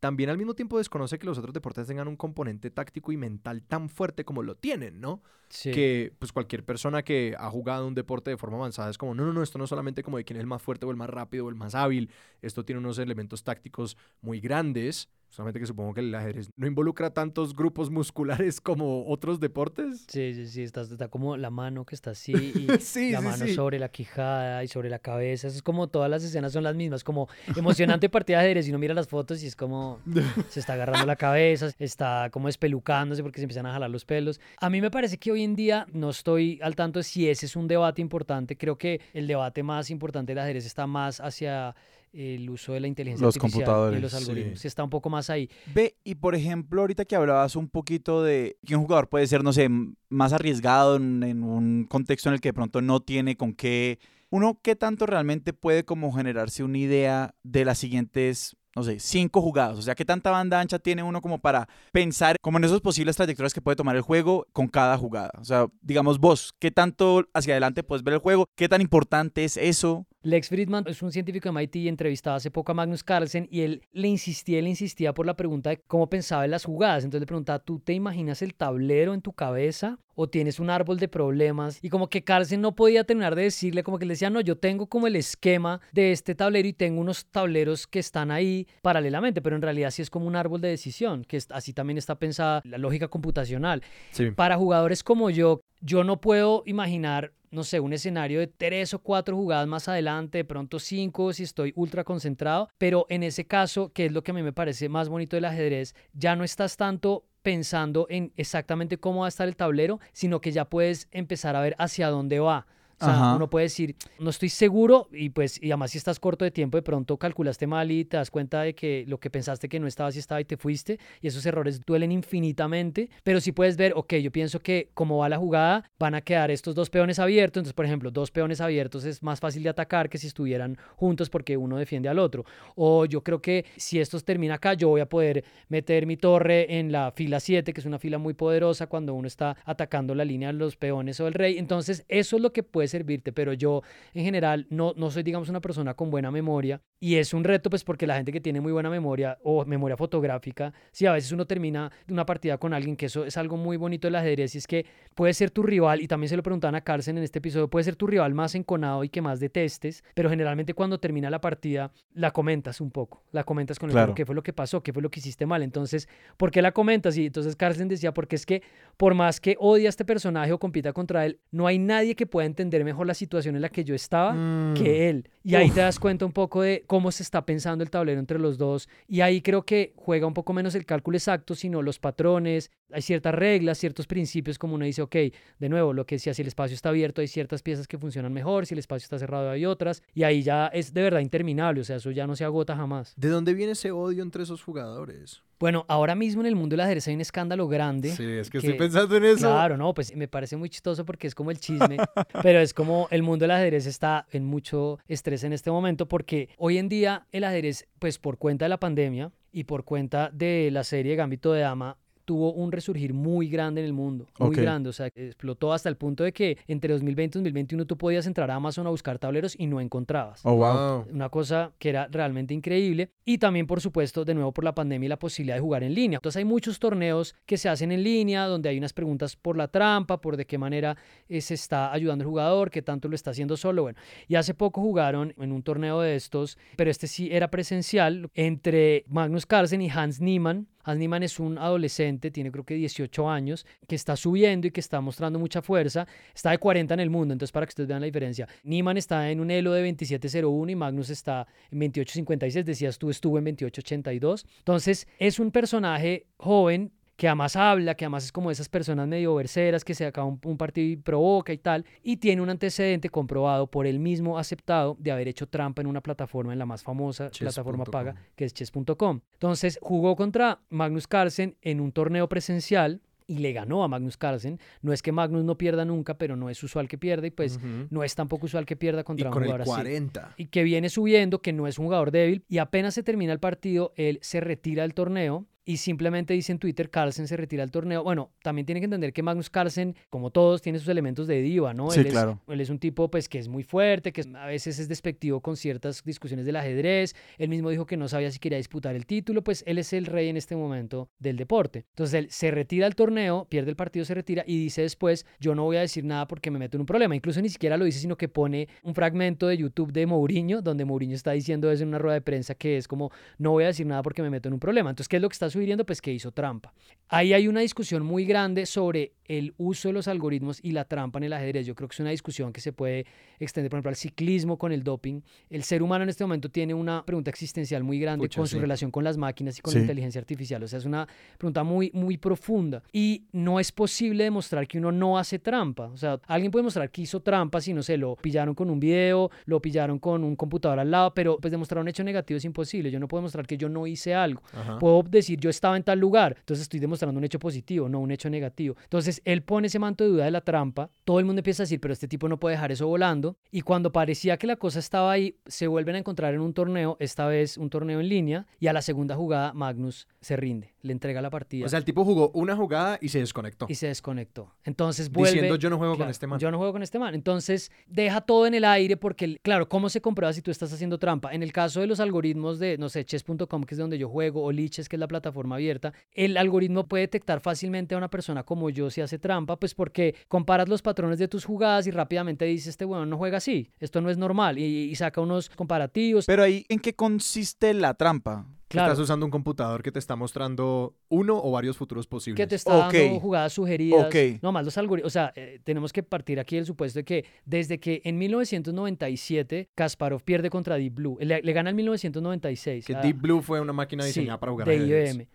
también al mismo tiempo desconoce que los otros deportes tengan un componente táctico y mental tan fuerte como lo tienen, ¿no? Sí. Que pues cualquier persona que ha jugado un deporte de forma avanzada es como, no, no, no, esto no es solamente como de quién es el más fuerte o el más rápido o el más hábil, esto tiene unos elementos tácticos muy grandes, solamente que supongo que el ajedrez no involucra tantos grupos musculares *laughs* como otros deportes. Sí, sí, sí, está, está como la mano que está así *laughs* y Sí, la sí, mano sí. sobre la quijada y sobre la cabeza. Eso es como todas las escenas son las mismas, como emocionante *laughs* partida de ajedrez y uno mira las fotos y es como se está agarrando la cabeza, está como espelucándose porque se empiezan a jalar los pelos. A mí me parece que hoy en día no estoy al tanto de si ese es un debate importante. Creo que el debate más importante del ajedrez está más hacia el uso de la inteligencia Los artificial y computadores, los sí. algoritmos. Está un poco más ahí. Ve, y por ejemplo, ahorita que hablabas un poquito de que un jugador puede ser, no sé, más arriesgado en, en un contexto en el que de pronto no tiene con qué. Uno, ¿qué tanto realmente puede como generarse una idea de las siguientes, no sé, cinco jugadas? O sea, ¿qué tanta banda ancha tiene uno como para pensar como en esas posibles trayectorias que puede tomar el juego con cada jugada? O sea, digamos vos, ¿qué tanto hacia adelante puedes ver el juego? ¿Qué tan importante es eso? Lex Friedman es un científico de MIT y entrevistaba hace poco a Magnus Carlsen y él le insistía, le insistía por la pregunta de cómo pensaba en las jugadas. Entonces le preguntaba, ¿tú te imaginas el tablero en tu cabeza o tienes un árbol de problemas? Y como que Carlsen no podía terminar de decirle, como que le decía, no, yo tengo como el esquema de este tablero y tengo unos tableros que están ahí paralelamente, pero en realidad sí es como un árbol de decisión, que así también está pensada la lógica computacional. Sí. Para jugadores como yo, yo no puedo imaginar, no sé, un escenario de tres o cuatro jugadas más adelante, de pronto cinco si estoy ultra concentrado, pero en ese caso, que es lo que a mí me parece más bonito del ajedrez, ya no estás tanto pensando en exactamente cómo va a estar el tablero, sino que ya puedes empezar a ver hacia dónde va. O sea, Ajá. uno puede decir, no estoy seguro y pues, y además si estás corto de tiempo, de pronto calculaste mal y te das cuenta de que lo que pensaste que no estaba, sí estaba y te fuiste y esos errores duelen infinitamente, pero si puedes ver, ok, yo pienso que como va la jugada, van a quedar estos dos peones abiertos, entonces por ejemplo, dos peones abiertos es más fácil de atacar que si estuvieran juntos porque uno defiende al otro. O yo creo que si estos termina acá, yo voy a poder meter mi torre en la fila 7, que es una fila muy poderosa cuando uno está atacando la línea de los peones o el rey. Entonces, eso es lo que puede servirte, pero yo en general no, no soy, digamos, una persona con buena memoria y es un reto, pues porque la gente que tiene muy buena memoria o memoria fotográfica, si a veces uno termina una partida con alguien, que eso es algo muy bonito del ajedrez, y es que puede ser tu rival, y también se lo preguntaban a Carlsen en este episodio, puede ser tu rival más enconado y que más detestes, pero generalmente cuando termina la partida la comentas un poco, la comentas con el Claro. qué fue lo que pasó, qué fue lo que hiciste mal, entonces, ¿por qué la comentas? Y entonces Carlsen decía, porque es que por más que odie a este personaje o compita contra él, no hay nadie que pueda entender mejor la situación en la que yo estaba Mm. que él. Y ahí te das cuenta un poco de cómo se está pensando el tablero entre los dos. Y ahí creo que juega un poco menos el cálculo exacto, sino los patrones. Hay ciertas reglas, ciertos principios, como uno dice, ok, de nuevo, lo que decía, si el espacio está abierto, hay ciertas piezas que funcionan mejor, si el espacio está cerrado, hay otras. Y ahí ya es de verdad interminable, o sea, eso ya no se agota jamás. ¿De dónde viene ese odio entre esos jugadores? Bueno, ahora mismo en el mundo del ajedrez hay un escándalo grande. Sí, es que, que- estoy pensando en eso. Claro, no, pues me parece muy chistoso porque es como el chisme, *laughs* pero es como el mundo del ajedrez está en mucho estrés en este momento porque hoy en día el ajedrez, pues por cuenta de la pandemia y por cuenta de la serie Gambito de Dama, tuvo un resurgir muy grande en el mundo, muy grande, o sea, explotó hasta el punto de que entre 2020 y 2021 tú podías entrar a Amazon a buscar tableros y no encontrabas. Oh, wow. Wow. Una cosa que era realmente increíble. Y también, por supuesto, de nuevo por la pandemia y la posibilidad de jugar en línea. Entonces hay muchos torneos que se hacen en línea, donde hay unas preguntas por la trampa, por de qué manera eh, se está ayudando el jugador, qué tanto lo está haciendo solo. Bueno, y hace poco jugaron en un torneo de estos, pero este sí era presencial, entre Magnus Carlsen y Hans Niemann. Hans Niemann es un adolescente, tiene creo que 18 años, que está subiendo y que está mostrando mucha fuerza. Está de 40 en el mundo, entonces para que ustedes vean la diferencia. Niemann está en un elo de 27.01 y Magnus está en 28.56. Decías tú, estuvo en 28.82. Entonces es un personaje joven que además habla, que además es como esas personas medio verseras que se acaba un, un partido y provoca y tal, y tiene un antecedente comprobado por él mismo aceptado de haber hecho trampa en una plataforma, en la más famosa plataforma paga, que es chess.com. Entonces jugó contra Magnus Carlsen en un torneo presencial y le ganó a Magnus Carlsen. No es que Magnus no pierda nunca, pero no es usual que pierda y pues no es tampoco usual que pierda Y contra un con el jugador así. 40. Y que viene subiendo, que no es un jugador débil y apenas se termina el partido, él se retira del torneo y simplemente dice en Twitter, Carlsen se retira del torneo. Bueno, también tiene que entender que Magnus Carlsen, como todos, tiene sus elementos de diva, ¿no? Sí, él, es, claro. él es un tipo pues que es muy fuerte, que a veces es despectivo con ciertas discusiones del ajedrez. Él mismo dijo que no sabía si quería disputar el título, pues él es el rey en este momento del deporte. Entonces él se retira del torneo, pierde el partido, se retira y dice después, yo no voy a decir nada porque me meto en un problema. Incluso ni siquiera lo dice, sino que pone un fragmento de YouTube de Mourinho, donde Mourinho está diciendo eso en una rueda de prensa, que es como, no voy a decir nada porque me meto en un problema. Entonces, ¿qué es lo que está sugiriendo? Pues que hizo trampa. Ahí hay una discusión muy grande sobre el uso de los algoritmos y la trampa en el ajedrez. Yo creo que es una discusión que se puede extender, por ejemplo, al ciclismo con el doping. El ser humano en este momento tiene una pregunta existencial muy grande Pucha, con sí. su relación con las máquinas y con Sí. la inteligencia artificial. O sea, es una pregunta muy, muy profunda. Y no es posible demostrar que uno no hace trampa. O sea, alguien puede demostrar que hizo trampa si, no sé, lo pillaron con un video, lo pillaron con un computador al lado, pero pues demostrar un hecho negativo es imposible. Yo no puedo demostrar que yo no hice algo. Ajá. Puedo decir yo estaba en tal lugar, entonces estoy demostrando un hecho positivo, no un hecho negativo. Entonces él pone ese manto de duda de la trampa, todo el mundo empieza a decir, pero este tipo no puede dejar eso volando. Y cuando parecía que la cosa estaba ahí, se vuelven a encontrar en un torneo, esta vez un torneo en línea, y a la segunda jugada Magnus se rinde, le entrega la partida O sea, el tipo jugó una jugada y se desconectó. y se desconectó. Entonces vuelve... Diciendo yo no juego con este man. Yo no juego con este man. Entonces, deja todo en el aire porque, claro, ¿cómo se comprueba si tú estás haciendo trampa? En el caso de los algoritmos de, no sé, chess.com, que es donde yo juego, o Liches, que es la plataforma abierta, el algoritmo puede detectar fácilmente a una persona como yo si hace trampa, pues porque comparas los patrones de tus jugadas y rápidamente dices, este bueno no juega así, esto no es normal, y, y saca unos comparativos. Pero ahí, ¿en qué consiste la trampa? claro, Estás usando un computador que te está mostrando uno o varios futuros posibles. que te está Ok. dando jugadas sugeridas. Ok. No más los algoritmos. O sea, eh, tenemos que partir aquí del supuesto de que desde que en 1997 Kasparov pierde contra Deep Blue, le, le gana en 1996. Que a- Deep Blue fue una máquina sí, diseñada para jugar de. IBM.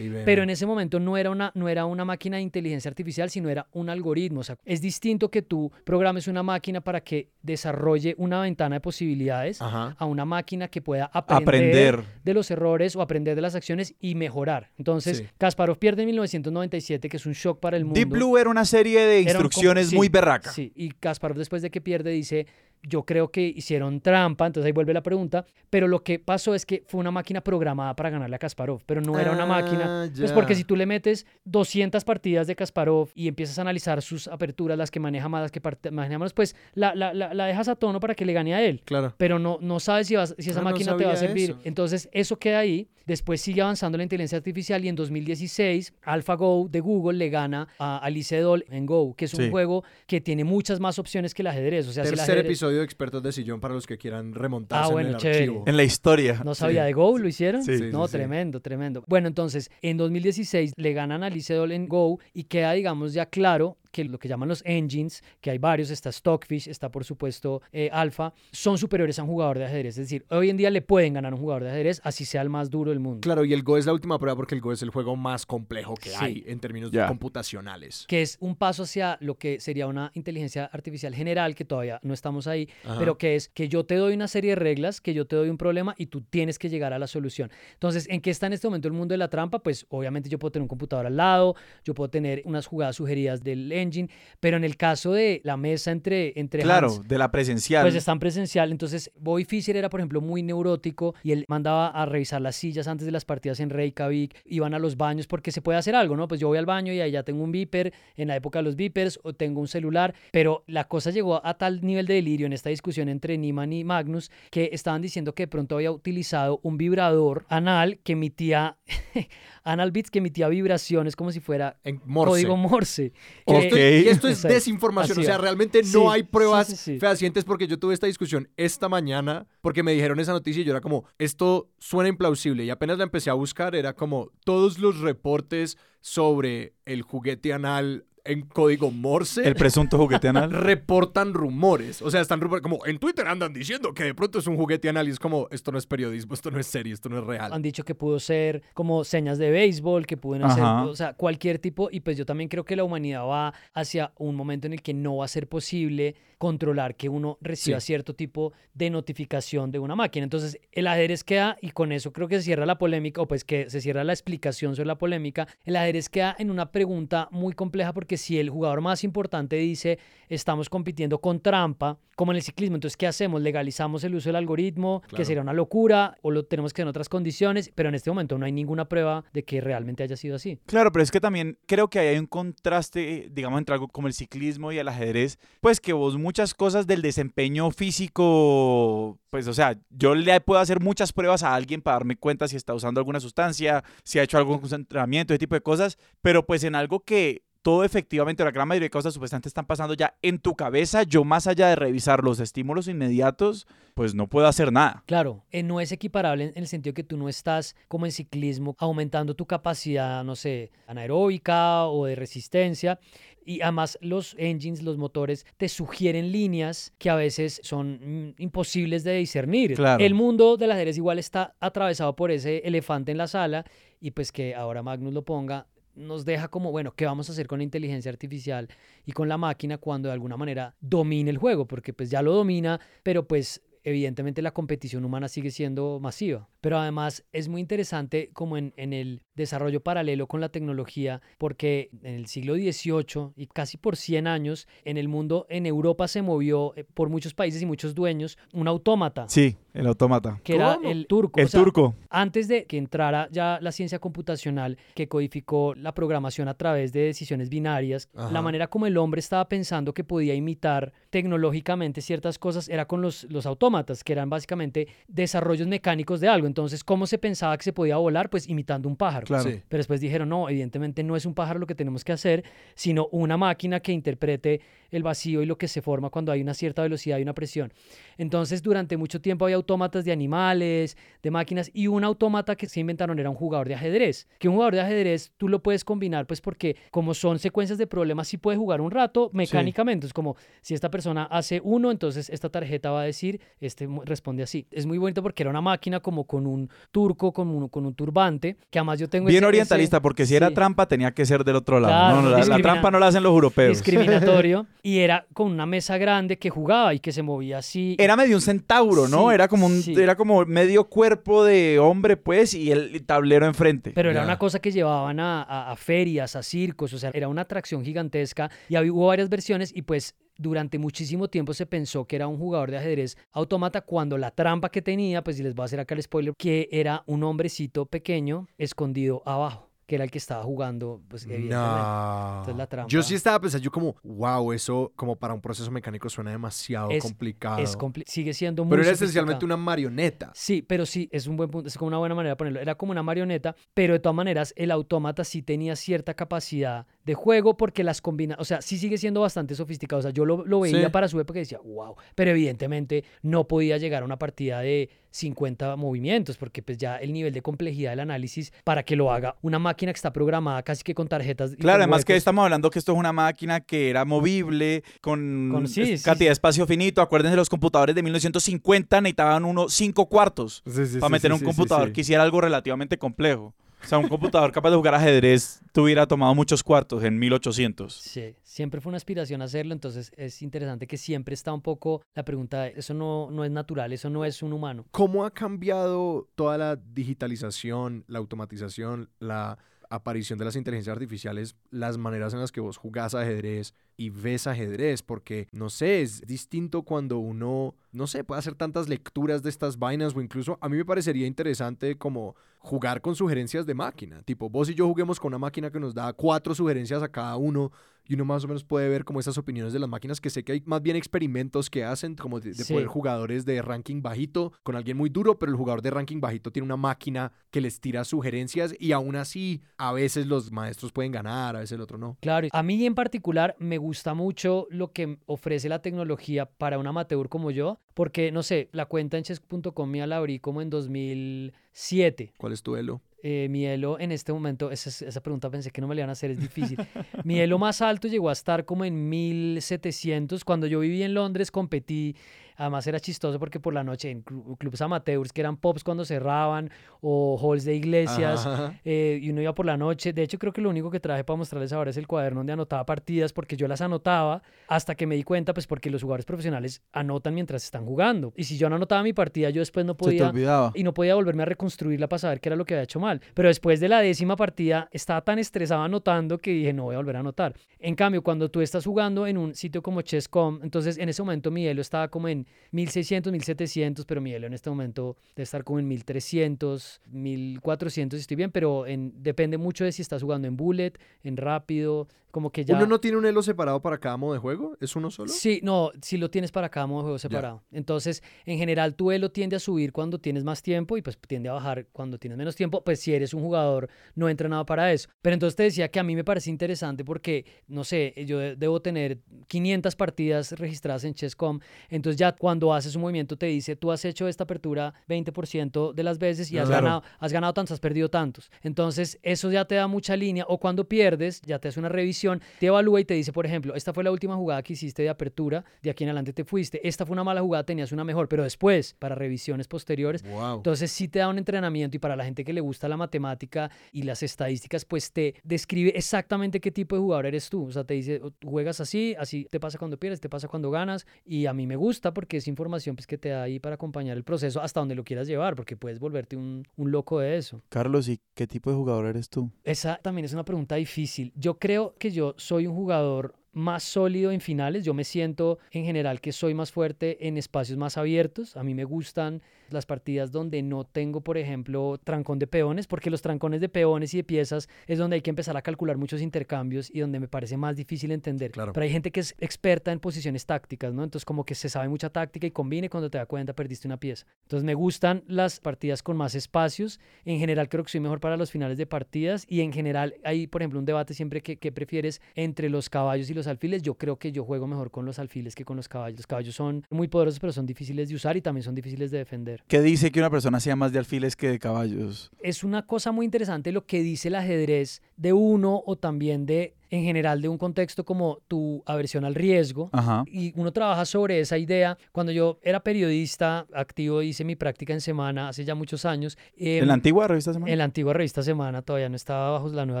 Pero en ese momento no era, una, no era una máquina de inteligencia artificial, sino era un algoritmo. O sea, es distinto que tú programes una máquina para que desarrolle una ventana de posibilidades Ajá. a una máquina que pueda aprender, Aprender. de los errores o aprender de las acciones y mejorar. Entonces, Sí. Kasparov pierde en 1997, que es un shock para el mundo. Deep Blue era una serie de un instrucciones sí, muy berraca. Sí, y Kasparov después de que pierde dice, yo creo que hicieron trampa, entonces ahí vuelve la pregunta, pero lo que pasó es que fue una máquina programada para ganarle a Kasparov, pero no era una máquina, Ah, pues porque si tú le metes 200 partidas de Kasparov y empiezas a analizar sus aperturas, las que maneja más, las que maneja menos, pues la, la, la, la dejas a tono para que le gane a él Claro. pero no, no sabes si, vas- si esa Ah, no máquina te va a servir. eso. Entonces, eso queda ahí. Después sigue avanzando la inteligencia artificial y en 2016 AlphaGo de Google le gana a Alice Doll en Go, que es un Sí. juego que tiene muchas más opciones que el ajedrez. O sea, si el Tercer ajedrez- episodio de Expertos de Sillón para los que quieran remontarse Ah, bueno, en el chévere. archivo. En la historia. No sabía de Go, ¿lo hicieron? Sí. Sí, no, sí, sí. tremendo, tremendo. Bueno, entonces, en 2016 le ganan a Alice Doll en Go y queda, digamos, ya claro que lo que llaman los engines, que hay varios, está Stockfish, está por supuesto eh, Alpha, son superiores a un jugador de ajedrez. Es decir, hoy en día le pueden ganar a un jugador de ajedrez, así sea el más duro del mundo. Claro, y el Go es la última prueba porque el Go es el juego más complejo que Sí. hay en términos Ya. computacionales. que es un paso hacia lo que sería una inteligencia artificial general, que todavía no estamos ahí, Ajá. pero que es que yo te doy una serie de reglas, que yo te doy un problema y tú tienes que llegar a la solución. Entonces, ¿en qué está en este momento el mundo de la trampa? Pues obviamente yo puedo tener un computador al lado, yo puedo tener unas jugadas sugeridas del engine, pero en el caso de la mesa entre, entre Claro, Hans, de la presencial. pues están presencial. Entonces, Bobby Fischer era, por ejemplo, muy neurótico y él mandaba a revisar las sillas antes de las partidas en Reykjavik, iban a los baños porque se puede hacer algo, ¿no? Pues yo voy al baño y ahí ya tengo un beeper, en la época de los beepers, o tengo un celular, pero la cosa llegó a tal nivel de delirio en esta discusión entre Niemann y Magnus que estaban diciendo que de pronto había utilizado un vibrador anal que emitía, *laughs* anal beats que emitía vibraciones como si fuera En Morse. código Morse. Y esto, y esto es *laughs* Exacto. desinformación, Así o sea, realmente Sí, no hay pruebas sí, sí. fehacientes porque yo tuve esta discusión esta mañana porque me dijeron esa noticia y yo era como, esto suena implausible y apenas la empecé a buscar era como todos los reportes sobre el juguete anal en código Morse El presunto juguete anal. *laughs* reportan rumores. O sea, están rumores como en Twitter andan diciendo que de pronto es un juguete anal y es como esto no es periodismo, esto no es serio, esto no es real. Han dicho que pudo ser como señas de béisbol, que pueden hacer, Ajá. o sea, cualquier tipo. Y pues yo también creo que la humanidad va hacia un momento en el que no va a ser posible controlar que uno reciba Sí. cierto tipo de notificación de una máquina. Entonces, el ajedrez queda, y con eso creo que se cierra la polémica, o pues que se cierra la explicación sobre la polémica, el ajedrez queda en una pregunta muy compleja porque si el jugador más importante dice, estamos compitiendo con trampa, como en el ciclismo, entonces, ¿qué hacemos? ¿Legalizamos el uso del algoritmo? Claro. Que sería una locura, o lo tenemos que en otras condiciones, pero en este momento no hay ninguna prueba de que realmente haya sido así. Claro, pero es que también creo que hay un contraste, digamos, entre algo como el ciclismo y el ajedrez, pues que vos muchas cosas del desempeño físico, pues o sea, yo le puedo hacer muchas pruebas a alguien para darme cuenta si está usando alguna sustancia, si ha hecho algún entrenamiento, ese tipo de cosas, pero pues en algo que todo efectivamente, la gran mayoría de cosas supuestamente están pasando ya en tu cabeza, yo más allá de revisar los estímulos inmediatos, pues no puedo hacer nada. Claro, eh, no es equiparable en el sentido que tú no estás como en ciclismo aumentando tu capacidad, no sé, anaeróbica o de resistencia. Y además los engines, los motores, te sugieren líneas que a veces son mm, imposibles de discernir. Claro. El mundo del ajedrez igual está atravesado por ese elefante en la sala y pues que ahora Magnus lo ponga nos deja como, bueno, ¿qué vamos a hacer con la inteligencia artificial y con la máquina cuando de alguna manera domine el juego? Porque pues ya lo domina, pero pues evidentemente la competición humana sigue siendo masiva. Pero además es muy interesante como en, en el desarrollo paralelo con la tecnología, porque en el siglo XVIII y casi por 100 años, en el mundo, en Europa se movió eh, por muchos países y muchos dueños un autómata, Sí, el autómata. que era el turco. El O sea, turco. antes de que entrara ya la ciencia computacional que codificó la programación a través de decisiones binarias, Ajá. la manera como el hombre estaba pensando que podía imitar tecnológicamente ciertas cosas era con los, los autómatas, que eran básicamente desarrollos mecánicos de algo. Entonces, ¿cómo se pensaba que se podía volar? Pues imitando un pájaro. Claro. Sí. Pero después dijeron, no, evidentemente no es un pájaro lo que tenemos que hacer, sino una máquina que interprete el vacío y lo que se forma cuando hay una cierta velocidad y una presión. Entonces, durante mucho tiempo había autómatas de animales, de máquinas, y un autómata que se inventaron era un jugador de ajedrez. Que un jugador de ajedrez tú lo puedes combinar, pues porque como son secuencias de problemas, sí puede jugar un rato mecánicamente. Es como si esta persona hace uno, entonces esta tarjeta va a decir, este responde así. Es muy bonito porque era una máquina como con un turco, con un, con un turbante, que además yo tengo Bien ese- orientalista, ese- porque si era trampa tenía que ser del otro lado. Claro, no, no, la, trampa no la hacen los europeos. discriminatorio *laughs* y era con una mesa grande que jugaba y que se movía así. Era medio un centauro, ¿no? Sí, era como un, sí. era como medio cuerpo de hombre, pues, y el tablero enfrente. Pero era una cosa que llevaban a, a- a ferias, a circos, o sea, era una atracción gigantesca y había, hubo varias versiones y pues durante muchísimo tiempo se pensó que era un jugador de ajedrez autómata cuando la trampa que tenía, pues si les voy a hacer acá el spoiler, que era un hombrecito pequeño escondido abajo, que era el que estaba jugando, pues evidentemente. No. Entonces, la trampa- Yo sí estaba pensando, yo como, wow, eso como para un proceso mecánico suena demasiado Es- complicado. Es compli- sigue siendo muy Pero era esencialmente una marioneta. Sí, pero sí, es un buen punto, es como una buena manera de ponerlo. Era como una marioneta, pero de todas maneras el autómata sí tenía cierta capacidad de juego porque las combina, o sea, sí sigue siendo bastante sofisticado. O sea, yo lo, lo veía Sí. para su época y decía, wow, pero evidentemente no podía llegar a una partida de 50 movimientos porque pues ya el nivel de complejidad del análisis para que lo haga una máquina que está programada casi que con tarjetas. y Claro, con además que estamos hablando que esto es una máquina que era movible, con, Con- sí, es- sí, cantidad sí. de espacio finito. Acuérdense, los computadores de 1950 necesitaban unos 5 cuartos para meter un computador que hiciera algo relativamente complejo. O sea, un computador capaz de jugar ajedrez tuviera tomado muchos cuartos en 1800. Sí, siempre fue una aspiración hacerlo, entonces es interesante que siempre está un poco la pregunta de, eso no, no es natural, eso no es un humano. ¿Cómo ha cambiado toda la digitalización, la automatización, la aparición de las inteligencias artificiales, las maneras en las que vos jugás ajedrez y ves ajedrez? Porque, no sé, es distinto cuando uno, no sé, puede hacer tantas lecturas de estas vainas o incluso a mí me parecería interesante como jugar con sugerencias de máquina. Tipo, vos y yo juguemos con una máquina que nos da cuatro sugerencias a cada uno y uno más o menos puede ver como esas opiniones de las máquinas que sé que hay más bien experimentos que hacen como de, de Sí. poder jugadores de ranking bajito con alguien muy duro, pero el jugador de ranking bajito tiene una máquina que les tira sugerencias y aún así a veces los maestros pueden ganar, a veces el otro no. Claro, a mí en particular me gusta mucho lo que ofrece la tecnología para un amateur como yo, porque no sé, la cuenta en chess.com mía la abrí como en 2007. ¿Cuál es tu elo? Eh, mi elo en este momento, esa, es- esa pregunta pensé que no me la iban a hacer, es difícil. *laughs* mi elo más alto llegó a estar como en 1700. Cuando yo viví en Londres competí, además era chistoso porque por la noche en clu- clubes amateurs que eran pops cuando cerraban o halls de iglesias. Eh, y uno iba por la noche. De hecho, creo que lo único que traje para mostrarles ahora es el cuaderno donde anotaba partidas, porque yo las anotaba hasta que me di cuenta, pues porque los jugadores profesionales anotan mientras están jugando. Y si yo no anotaba mi partida, yo después no podía y no podía volverme a reconstruirla para saber qué era lo que había hecho mal. Pero después de la décima partida estaba tan estresado anotando que dije, no voy a volver a anotar. En cambio, cuando tú estás jugando en un sitio como Chess.com, entonces en ese momento mi elo estaba como en 1600, 1700, pero mi en este momento debe estar como en 1300, 1400, si estoy bien, pero en, depende mucho de si estás jugando en bullet, en rápido, como que ya... ¿Uno no tiene un elo separado para cada modo de juego? ¿Es uno solo? Sí, no, si lo tienes para cada modo de juego separado. Entonces, en general, tu elo tiende a subir cuando tienes más tiempo y pues tiende a bajar cuando tienes menos tiempo, pues si eres un jugador no entrenado para eso. Pero entonces te decía que a mí me parece interesante porque, no sé, yo de- debo tener 500 partidas registradas en Chess.com, entonces ya cuando haces un movimiento te dice, tú has hecho esta apertura 20% de las veces y has Claro. ganado, has ganado tantos, has perdido tantos. Entonces, eso ya te da mucha línea o cuando pierdes, ya te hace una revisión, te evalúa y te dice, por ejemplo, esta fue la última jugada que hiciste de apertura, de aquí en adelante te fuiste, esta fue una mala jugada, tenías una mejor, pero después, para revisiones posteriores, Wow. entonces sí te da un entrenamiento y para la gente que le gusta la matemática y las estadísticas, pues te describe exactamente qué tipo de jugador eres tú. O sea, te dice, "Oh, tú juegas así, así te pasa cuando pierdes, te pasa cuando ganas. Y a mí me gusta porque es información pues, que te da ahí para acompañar el proceso hasta donde lo quieras llevar, porque puedes volverte un, un loco de eso. Carlos, ¿y qué tipo de jugador eres tú? Esa también es una pregunta difícil. Yo creo que yo soy un jugador más sólido en finales. Yo me siento en general que soy más fuerte en espacios más abiertos. A mí me gustan las partidas donde no tengo, por ejemplo, trancón de peones, porque los trancones de peones y de piezas es donde hay que empezar a calcular muchos intercambios y donde me parece más difícil entender. Claro. Pero hay gente que es experta en posiciones tácticas, ¿no? Entonces como que se sabe mucha táctica y combine cuando te da cuenta perdiste una pieza. Entonces me gustan las partidas con más espacios. En general creo que soy mejor para los finales de partidas y en general hay, por ejemplo, un debate siempre que, que prefieres entre los caballos y los alfiles. Yo creo que yo juego mejor con los alfiles que con los caballos. Los caballos son muy poderosos, pero son difíciles de usar y también son difíciles de defender. ¿Qué dice que una persona sea más de alfiles que de caballos? es una cosa muy interesante lo que dice el ajedrez de uno o también de, en general, de un contexto como tu aversión al riesgo. Ajá. Y uno trabaja sobre esa idea. Cuando yo era periodista activo, hice mi práctica en Semana hace ya muchos años. ¿En em, la antigua revista Semana? en la antigua revista Semana todavía no estaba bajo la nueva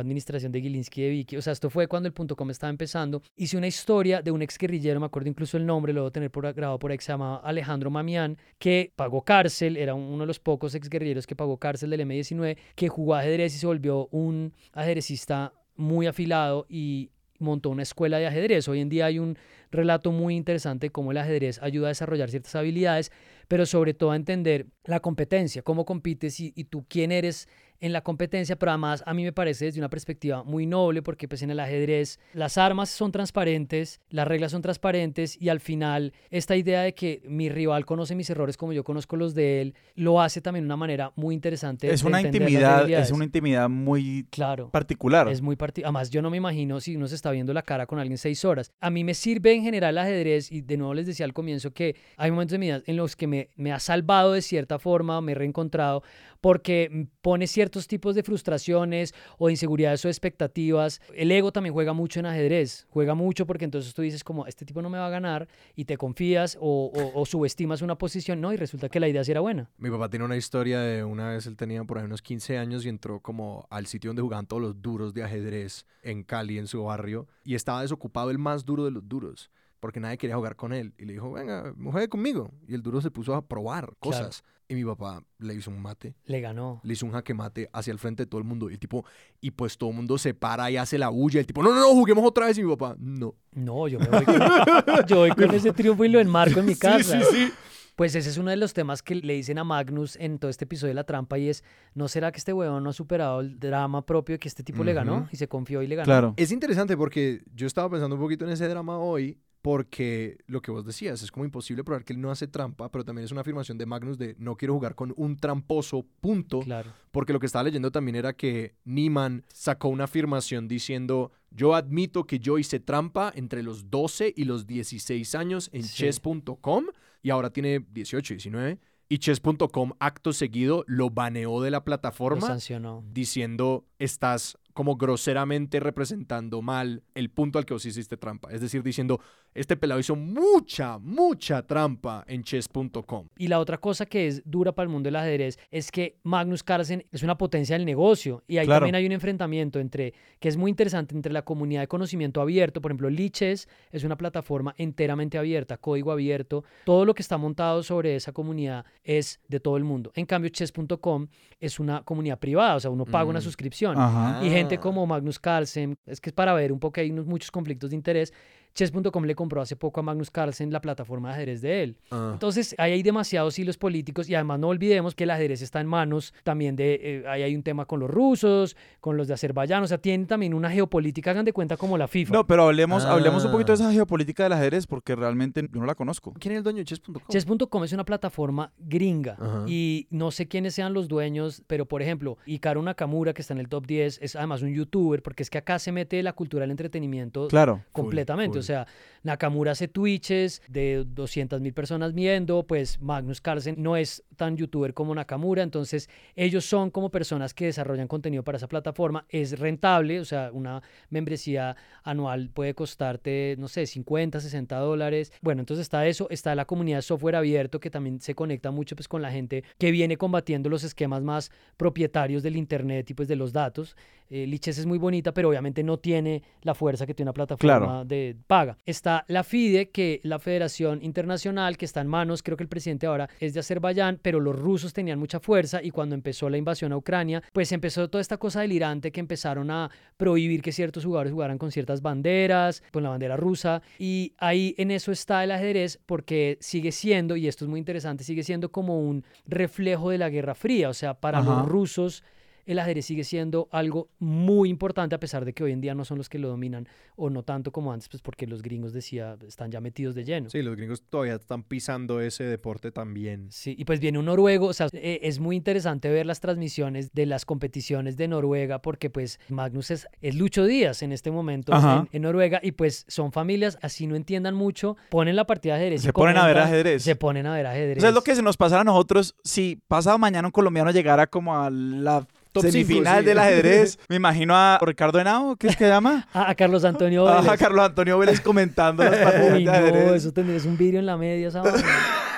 administración de Gilinski y de Vicky. O sea, esto fue cuando el punto .com estaba empezando. Hice una historia de un ex guerrillero, me acuerdo incluso el nombre, lo debo tener por, grabado por ahí, que se llamaba Alejandro Mamián, que pagó cárcel, era un- uno de los pocos ex guerrilleros que pagó cárcel del M19, que jugó ajedrez y se volvió un ajedrecista muy afilado y montó una escuela de ajedrez. Hoy en día hay un relato muy interesante cómo el ajedrez ayuda a desarrollar ciertas habilidades, pero sobre todo a entender la competencia, cómo compites y, y tú quién eres en la competencia, pero además a mí me parece desde una perspectiva muy noble porque pues en el ajedrez las armas son transparentes, las reglas son transparentes y al final esta idea de que mi rival conoce mis errores como yo conozco los de él, lo hace también de una manera muy interesante. Es de una intimidad, es una intimidad muy Claro. particular. Es muy parti Además, yo no me imagino si uno se está viendo la cara con alguien seis horas. A mí me sirve en general el ajedrez y de nuevo les decía al comienzo que hay momentos de mi vida en los que me, me ha salvado de cierta forma, me he reencontrado, porque pone ciertos tipos de frustraciones o de inseguridades o expectativas. El ego también juega mucho en ajedrez, juega mucho porque entonces tú dices como, este tipo no me va a ganar y te confías o, o- o subestimas una posición, no, y resulta que la idea sí era buena. Mi papá tiene una historia de una vez él tenía por ahí unos 15 años y entró como al sitio donde jugaban todos los duros de ajedrez en Cali, en su barrio, y estaba desocupado el más duro de los duros, porque nadie quería jugar con él. Y le dijo, venga, juegue conmigo. Y el duro se puso a probar cosas. Y mi papá le hizo un mate, Le ganó. le hizo un jaque mate hacia el frente de todo el mundo. Y el tipo, y pues todo el mundo se para y hace la bulla. El tipo, no, no, no, juguemos otra vez. Y mi papá, no. No, yo me voy con, *laughs* yo voy con ese triunfo y lo enmarco en mi casa. Sí, sí, sí. Pues ese es uno de los temas que le dicen a Magnus en todo este episodio de La Trampa y es, ¿no será que este huevón no ha superado el drama propio que este tipo le ganó y se confió y le ganó? Claro. Es interesante porque yo estaba pensando un poquito en ese drama hoy, porque lo que vos decías, es como imposible probar que él no hace trampa, pero también es una afirmación de Magnus de no quiero jugar con un tramposo, punto. Claro. Porque lo que estaba leyendo también era que Niemann sacó una afirmación diciendo, yo admito que yo hice trampa entre los 12 y los 16 años en Sí. chess.com y ahora tiene 18, 19. y chess.com acto seguido lo baneó de la Lo plataforma sancionó. diciendo estás como groseramente representando mal el punto al que vos hiciste trampa. Es decir, diciendo, este pelado hizo mucha, mucha trampa en chess.com. Y la otra cosa que es dura para el mundo del ajedrez es que Magnus Carlsen es una potencia del negocio y ahí Claro. también hay un enfrentamiento entre, que es muy interesante, entre la comunidad de conocimiento abierto, por ejemplo, Lichess es una plataforma enteramente abierta, código abierto, todo lo que está montado sobre esa comunidad es de todo el mundo. En cambio, chess.com es una comunidad privada, o sea, uno paga una Mm. suscripción. Ajá. Y gente como Magnus Carlsen, es que es para ver un poco, hay unos, muchos conflictos de interés. Chess.com le compró hace poco a Magnus Carlsen la plataforma de ajedrez de él. Ah. Entonces, ahí hay demasiados hilos políticos y además no olvidemos que el ajedrez está en manos también de, eh, ahí hay un tema con los rusos, con los de Azerbaiyán, o sea, tienen también una geopolítica, hagan de cuenta como la FIFA. No, pero hablemos, hablemos un poquito de Ah. esa geopolítica del ajedrez porque realmente yo no la conozco. ¿Quién es el dueño de chess.com? Chess.com es una plataforma gringa Ajá. y no sé quiénes sean los dueños, pero por ejemplo, Hikaru Nakamura, que está en el top 10, es además un youtuber, porque es que acá se mete la cultura del entretenimiento Claro. completamente. full. O sea, Nakamura hace Twitches de 200 mil personas viendo, pues Magnus Carlsen no es tan youtuber como Nakamura, entonces ellos son como personas que desarrollan contenido para esa plataforma, es rentable, o sea, una membresía anual puede costarte, no sé, 50, 60 dólares. Bueno, entonces está eso, está la comunidad de software abierto que también se conecta mucho pues con la gente que viene combatiendo los esquemas más propietarios del internet y pues de los datos. Eh, Lichess es muy bonita, pero obviamente no tiene la fuerza que tiene una plataforma Claro. de paga. Está la FIDE, que la Federación Internacional, que está en manos, creo que el presidente ahora es de Azerbaiyán, pero los rusos tenían mucha fuerza y cuando empezó la invasión a Ucrania, pues empezó toda esta cosa delirante que empezaron a prohibir que ciertos jugadores jugaran con ciertas banderas, con la bandera rusa, y ahí en eso está el ajedrez porque sigue siendo, y esto es muy interesante, sigue siendo como un reflejo de la Guerra Fría, o sea, para Ajá. los rusos el ajedrez sigue siendo algo muy importante a pesar de que hoy en día no son los que lo dominan o no tanto como antes, pues porque los gringos decía están ya metidos de lleno. Sí, los gringos todavía están pisando ese deporte también. Sí, y pues viene un noruego, o sea, eh, es muy interesante ver las transmisiones de las competiciones de Noruega porque pues Magnus es, es Lucho Díaz en este momento en, en Noruega y pues son familias, así no entiendan mucho, ponen la partida de ajedrez. y Se ponen a ver ajedrez. Se ponen a ver ajedrez. O sea, es lo que se nos pasara a nosotros si pasado mañana un colombiano llegara como a la Top cinco, semifinal sí. del ajedrez. *laughs* Me imagino a Ricardo Henao, ¿qué es que llama? *laughs* Ah, a Carlos Antonio a Vélez. Carlos Antonio Vélez comentando las *laughs* partidas Uy, de no, ajedrez. eso tendrías un vídeo en la media vaina.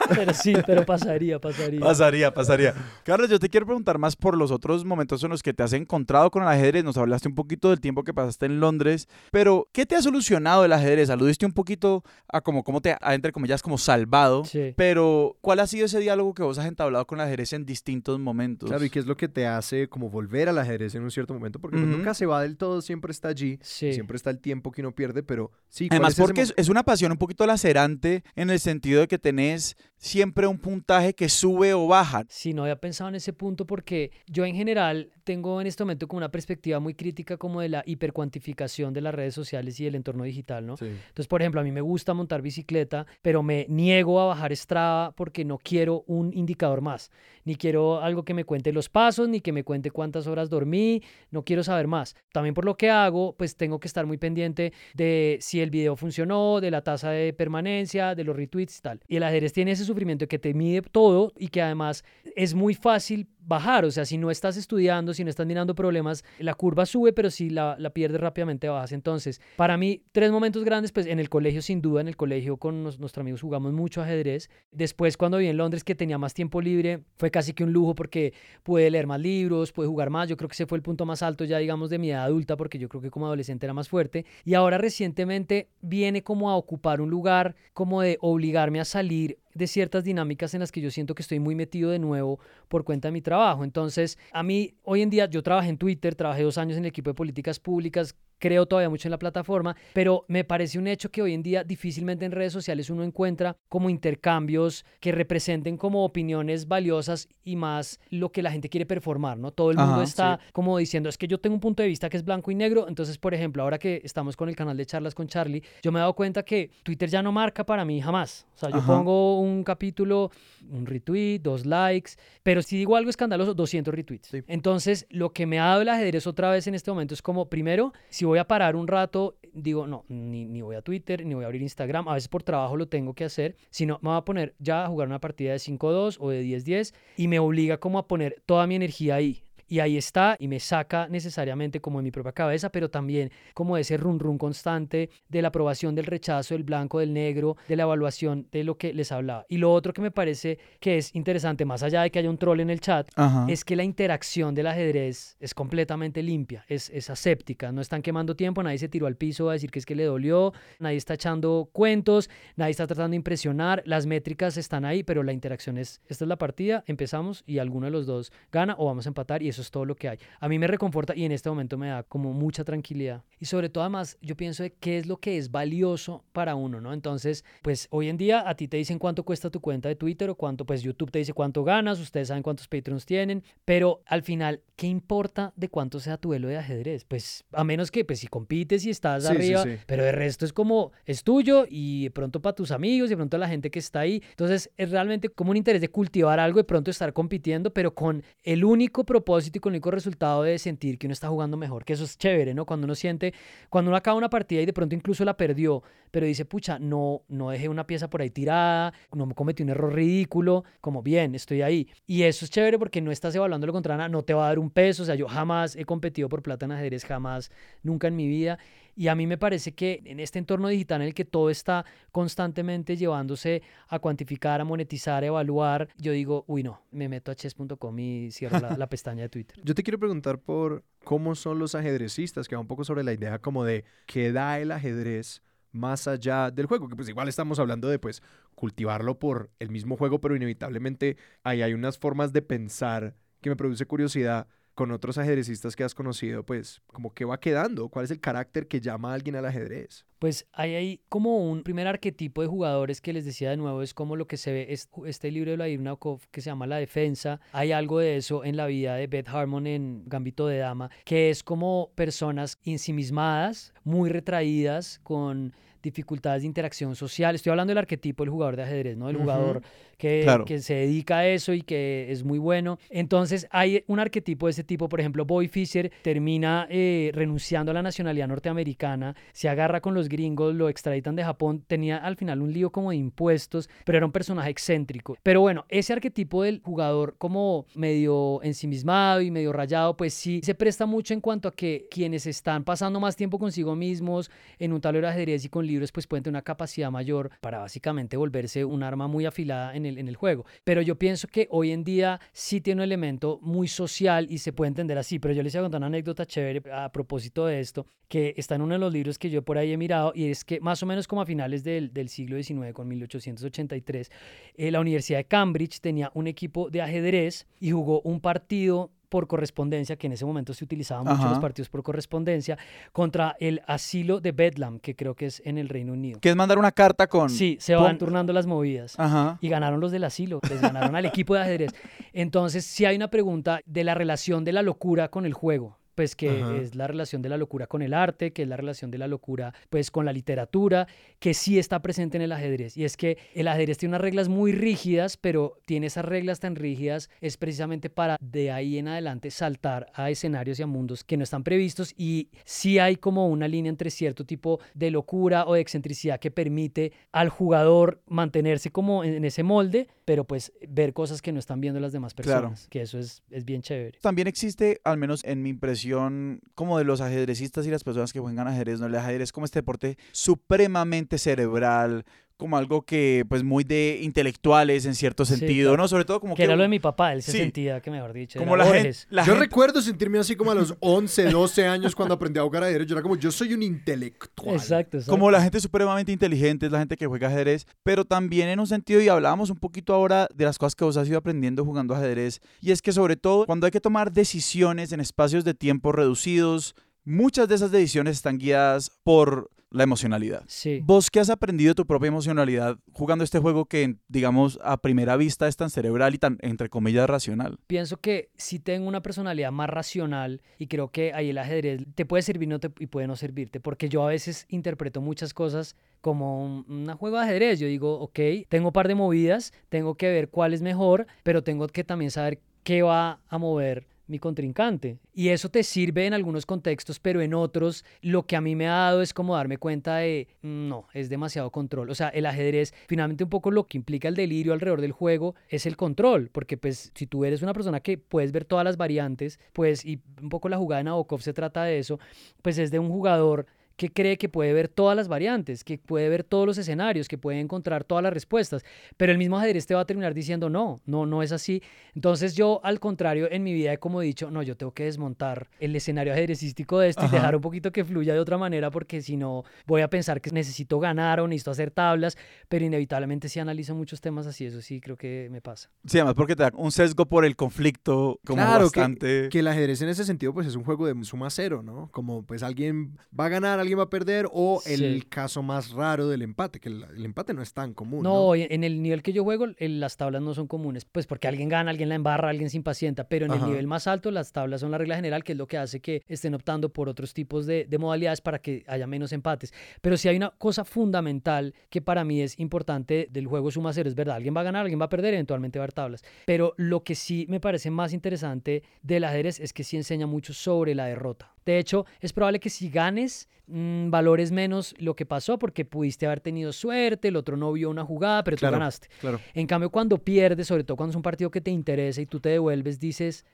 Pero sí, pero pasaría, pasaría. Pasaría, pasaría. Carlos, yo te quiero preguntar más por los otros momentos en los que te has encontrado con el ajedrez. Nos hablaste un poquito del tiempo que pasaste en Londres, pero ¿qué te ha solucionado el ajedrez? Aludiste un poquito a como cómo te ha, entre comillas, como salvado. Sí. Pero, ¿cuál ha sido ese diálogo que vos has entablado con el ajedrez en distintos momentos? Claro, y qué es lo que te hace como volver al ajedrez en un cierto momento, porque pues, nunca se va del todo, siempre está allí, Sí. siempre está el tiempo que uno pierde, pero sí. ¿cuál Además, es porque es una pasión un poquito lacerante en el sentido de que tenés siempre un puntaje que sube o baja. Sí, no había pensado en ese punto porque yo en general tengo en este momento como una perspectiva muy crítica como de la hipercuantificación de las redes sociales y del entorno digital, ¿no? Sí. Entonces, por ejemplo, a mí me gusta montar bicicleta, pero me niego a bajar Strava porque no quiero un indicador más. Ni quiero algo que me cuente los pasos, ni que me cuente cuántas horas dormí, no quiero saber más. También por lo que hago, pues tengo que estar muy pendiente de si el video funcionó, de la tasa de permanencia, de los retweets y tal. Y el ajedrez tiene ese sufrimiento que te mide todo y que además es muy fácil bajar, o sea, si no estás estudiando, si no estás mirando problemas, la curva sube, pero si la, la pierdes rápidamente bajas. Entonces, para mí, tres momentos grandes, pues en el colegio, sin duda, en el colegio con nos- nuestros amigos jugamos mucho ajedrez. Después, cuando viví en Londres, que tenía más tiempo libre, fue casi que un lujo porque pude leer más libros, pude jugar más. Yo creo que ese fue el punto más alto ya, digamos, de mi edad adulta, porque yo creo que como adolescente era más fuerte. Y ahora recientemente viene como a ocupar un lugar, como de obligarme a salir de ciertas dinámicas en las que yo siento que estoy muy metido de nuevo por cuenta de mi trabajo. Entonces, a mí hoy en día yo trabajé en Twitter, trabajé dos años en el equipo de políticas públicas, creo todavía mucho en la plataforma, pero me parece un hecho que hoy en día difícilmente en redes sociales uno encuentra como intercambios que representen como opiniones valiosas y más lo que la gente quiere performar, ¿no? Todo el mundo Ajá, está como diciendo, es que yo tengo un punto de vista que es blanco y negro, entonces, por ejemplo, ahora que estamos con el canal de charlas con Charlie, yo me he dado cuenta que Twitter ya no marca para mí jamás. O sea, yo Ajá. pongo un capítulo, un retweet, dos likes, pero si digo algo escandaloso, 200 retweets. Sí. Entonces, lo que me ha dado el ajedrez otra vez en este momento es como, primero, si voy voy a parar un rato, digo, no, ni, ni voy a Twitter, ni voy a abrir Instagram, a veces por trabajo lo tengo que hacer, sino me voy a poner ya a jugar una partida de 5-2 o de 10-10 y me obliga como a poner toda mi energía ahí y ahí está y me saca necesariamente como en mi propia cabeza, pero también como ese run run constante de la aprobación del rechazo del blanco, del negro, de la evaluación de lo que les hablaba. Y lo otro que me parece que es interesante, más allá de que haya un troll en el chat, es que la interacción del ajedrez es completamente limpia, es, es aséptica, no están quemando tiempo, nadie se tiró al piso a decir que es que le dolió, nadie está echando cuentos, nadie está tratando de impresionar, las métricas están ahí, pero la interacción es, esta es la partida, empezamos y alguno de los dos gana o vamos a empatar y eso es todo lo que hay. A mí me reconforta y en este momento me da como mucha tranquilidad. Y sobre todo además yo pienso de qué es lo que es valioso para uno, ¿no? Entonces, pues hoy en día a ti te dicen cuánto cuesta tu cuenta de Twitter o cuánto, pues YouTube te dice cuánto ganas, ustedes saben cuántos Patreons tienen, pero al final, ¿qué importa de cuánto sea tu duelo de ajedrez? Pues a menos que, pues si compites y estás arriba, pero de resto es como, es tuyo y de pronto para tus amigos y de pronto la gente que está ahí. Entonces es realmente como un interés de cultivar algo, de pronto estar compitiendo, pero con el único propósito y con el único resultado de sentir que uno está jugando mejor, que eso es chévere, ¿no? Cuando uno siente, cuando uno acaba una partida y de pronto incluso la perdió, pero dice, pucha, no, no dejé una pieza por ahí tirada, no me cometí un error ridículo, como bien, estoy ahí. Y eso es chévere porque no estás evaluándolo contra nada, no te va a dar un peso, o sea, yo jamás he competido por plata en ajedrez, jamás, nunca en mi vida. Y a mí me parece que en este entorno digital en el que todo está constantemente llevándose a cuantificar, a monetizar, a evaluar, yo digo, uy, no, me meto a chess.com y cierro la, pestaña de Twitter. *laughs* Yo te quiero preguntar por cómo son los ajedrecistas, que va un poco sobre la idea como de qué da el ajedrez más allá del juego, que pues igual estamos hablando de pues cultivarlo por el mismo juego, pero inevitablemente ahí hay unas formas de pensar que me produce curiosidad con otros ajedrecistas que has conocido, pues, como que va quedando? ¿Cuál es el carácter que llama a alguien al ajedrez? Pues hay ahí como un primer arquetipo de jugadores que les decía de nuevo, es como lo que se ve, es este libro de Vladimir Nabokov que se llama La Defensa. Hay algo de eso en la vida de Beth Harmon en Gambito de Dama, que es como personas ensimismadas, muy retraídas, con dificultades de interacción social. Estoy hablando del arquetipo del jugador de ajedrez, ¿no? Del jugador que, que, se dedica a eso y que es muy bueno. Entonces hay un arquetipo de ese tipo, por ejemplo, Boy Fischer termina eh, renunciando a la nacionalidad norteamericana, se agarra con los gringos, lo extraditan de Japón, tenía al final un lío como de impuestos, pero era un personaje excéntrico. Pero bueno, ese arquetipo del jugador como medio ensimismado y medio rayado, pues sí se presta mucho en cuanto a que quienes están pasando más tiempo consigo mismos en un tablero de ajedrez y con libros, pues pueden tener una capacidad mayor para básicamente volverse un arma muy afilada en el en el juego. Pero yo pienso que hoy en día sí tiene un elemento muy social y se puede entender así. Pero yo les voy a contar una anécdota chévere a propósito de esto, que está en uno de los libros que yo por ahí he mirado, y es que más o menos como a finales del, del siglo XIX, con 1883, eh, la Universidad de Cambridge tenía un equipo de ajedrez y jugó un partido por correspondencia, que en ese momento se utilizaban mucho los partidos por correspondencia, contra el asilo de Bedlam, que creo que es en el Reino Unido. Que es mandar una carta con... Sí, se van turnando las movidas. Y ganaron los del asilo, les ganaron al equipo de ajedrez. Entonces, si hay una pregunta de la relación de la locura con el juego pues que es la relación de la locura con el arte, que es la relación de la locura pues con la literatura, que sí está presente en el ajedrez. Y es que el ajedrez tiene unas reglas muy rígidas, pero tiene esas reglas tan rígidas es precisamente para de ahí en adelante saltar a escenarios y a mundos que no están previstos y sí hay como una línea entre cierto tipo de locura o de excentricidad que permite al jugador mantenerse como en ese molde, pero pues ver cosas que no están viendo las demás personas, que eso es, es bien chévere. También existe, al menos en mi impresión, como de los ajedrecistas y las personas que juegan ajedrez, ¿no? El ajedrez como este deporte supremamente cerebral, como algo que, pues, muy de intelectuales en cierto sentido, ¿no? Sobre todo como que... era lo de mi papá, él se sentía, que mejor dicho, como la gente, Yo recuerdo sentirme así como a los *laughs* 11, 12 años cuando aprendí a jugar ajedrez. Yo era como, yo soy un intelectual. Exacto, exacto. Como la gente supremamente inteligente es la gente que juega ajedrez, pero también en un sentido, y hablábamos un poquito ahora de las cosas que vos has ido aprendiendo jugando ajedrez, y es que sobre todo cuando hay que tomar decisiones en espacios de tiempo reducidos, muchas de esas decisiones están guiadas por la emocionalidad. Sí. ¿Vos qué has aprendido tu propia emocionalidad jugando este juego que, digamos, a primera vista es tan cerebral y tan, entre comillas, racional? Pienso que si tengo una personalidad más racional y creo que ahí el ajedrez te puede servir no y puede no servirte, porque yo a veces interpreto muchas cosas como un, un, juego de ajedrez. Yo digo, ok, tengo un par de movidas, tengo que ver cuál es mejor, pero tengo que también saber qué va a mover mi contrincante. Y eso te sirve en algunos contextos, pero en otros lo que a mí me ha dado es como darme cuenta de, mm, no, es demasiado control. O sea, el ajedrez, finalmente un poco lo que implica el delirio alrededor del juego es el control, porque pues si tú eres una persona que puedes ver todas las variantes, pues y un poco la jugada de Nabokov se trata de eso, pues es de un jugador que cree que puede ver todas las variantes, que puede ver todos los escenarios, que puede encontrar todas las respuestas, pero el mismo ajedrez te va a terminar diciendo no, no, no es así. Entonces yo al contrario en mi vida he como dicho, no, yo tengo que desmontar el escenario ajedrecístico de esto y dejar un poquito que fluya de otra manera porque si no voy a pensar que necesito ganar o necesito hacer tablas, pero inevitablemente si analizo muchos temas así, eso sí creo que me pasa. Sí, además porque te da un sesgo por el conflicto como claro, bastante... Que, que el ajedrez en ese sentido pues es un juego de suma cero, ¿no? Como pues alguien va a ganar, alguien va a perder o el caso más raro del empate, que el, empate no es tan común. No, en el nivel que yo juego las tablas no son comunes, pues porque alguien gana, alguien la embarra, alguien se impacienta, pero en el nivel más alto las tablas son la regla general, que es lo que hace que estén optando por otros tipos de, de modalidades para que haya menos empates. Pero si hay una cosa fundamental que para mí es importante del juego suma cero, es verdad, alguien va a ganar, alguien va a perder, eventualmente va a haber tablas. Pero lo que sí me parece más interesante del ajedrez es que sí enseña mucho sobre la derrota. De hecho, es probable que si ganes, mmm, valores menos lo que pasó porque pudiste haber tenido suerte, el otro no vio una jugada, pero tú ganaste. Claro. En cambio, cuando pierdes, sobre todo cuando es un partido que te interesa y tú te devuelves, dices,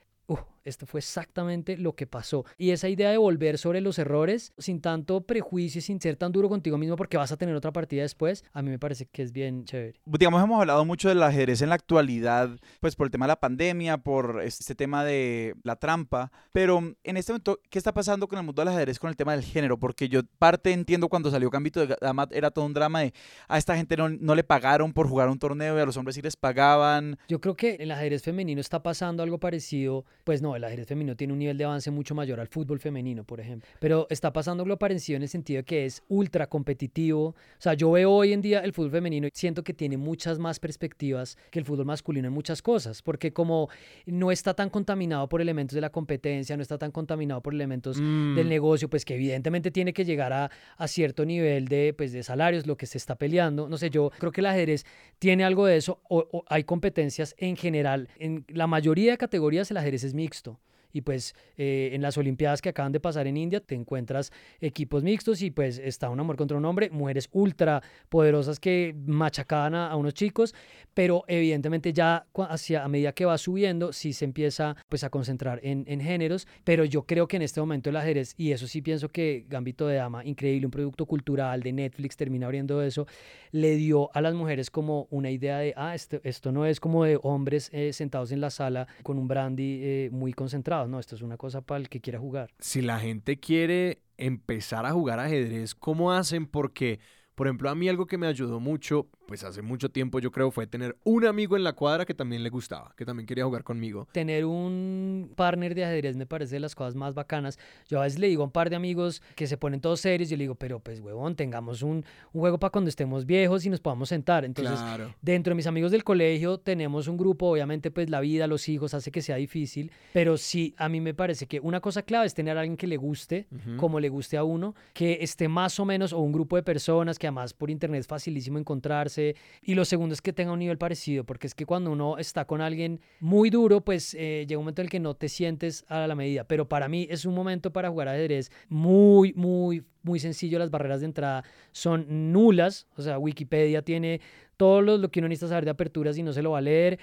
esto fue exactamente lo que pasó. Y esa idea de volver sobre los errores sin tanto prejuicio, sin ser tan duro contigo mismo porque vas a tener otra partida después, a mí me parece que es bien chévere. Digamos, hemos hablado mucho del ajedrez en la actualidad, pues por el tema de la pandemia, por este tema de la trampa, pero en este momento, ¿qué está pasando con el mundo del ajedrez con el tema del género? Porque yo parte entiendo cuando salió Gambito de Dama era todo un drama de a esta gente no, no le pagaron por jugar un torneo y a los hombres sí les pagaban. Yo creo que en el ajedrez femenino está pasando algo parecido, pues no, el ajedrez femenino tiene un nivel de avance mucho mayor al fútbol femenino, por ejemplo. Pero está pasando lo parecido en el sentido de que es ultra competitivo. O sea, yo veo hoy en día el fútbol femenino y siento que tiene muchas más perspectivas que el fútbol masculino en muchas cosas, porque como no está tan contaminado por elementos de la competencia, no está tan contaminado por elementos Mm. del negocio, pues que evidentemente tiene que llegar a, a cierto nivel de, pues, de salarios, lo que se está peleando. No sé, yo creo que el ajedrez tiene algo de eso, o, o hay competencias en general. En la mayoría de categorías el ajedrez es mixto. questo. Y pues eh, en las Olimpiadas que acaban de pasar en India te encuentras equipos mixtos y pues está un amor contra un hombre, mujeres ultra poderosas que machacaban a, unos chicos, pero evidentemente ya hacia a medida que va subiendo sí se empieza pues a concentrar en, en géneros, pero yo creo que en este momento el ajedrez, y eso sí pienso que Gambito de Dama, increíble, un producto cultural de Netflix termina abriendo eso, le dio a las mujeres como una idea de, ah, esto, esto no es como de hombres eh, sentados en la sala con un brandy eh, muy concentrado, no, esto es una cosa para el que quiera jugar. Si la gente quiere empezar a jugar ajedrez, ¿cómo hacen? Porque, por ejemplo, a mí algo que me ayudó mucho, pues hace mucho tiempo yo creo, fue tener un amigo en la cuadra que también le gustaba, que también quería jugar conmigo. Tener un partner de ajedrez me parece de las cosas más bacanas. Yo a veces le digo a un par de amigos que se ponen todos serios, yo le digo, pero pues huevón, tengamos un, un juego para cuando estemos viejos y nos podamos sentar. Entonces, claro. Dentro de mis amigos del colegio tenemos un grupo, obviamente pues la vida, los hijos hace que sea difícil, pero sí, a mí me parece que una cosa clave es tener a alguien que le guste, como le guste a uno, que esté más o menos, o un grupo de personas que además por internet es facilísimo encontrarse, y lo segundo es que tenga un nivel parecido, porque es que cuando uno está con alguien muy duro, pues eh, llega un momento en el que no te sientes a la medida, pero para mí es un momento para jugar ajedrez muy, muy, muy sencillo, las barreras de entrada son nulas, o sea, Wikipedia tiene todo lo, lo que uno necesita saber de aperturas y no se lo va a leer.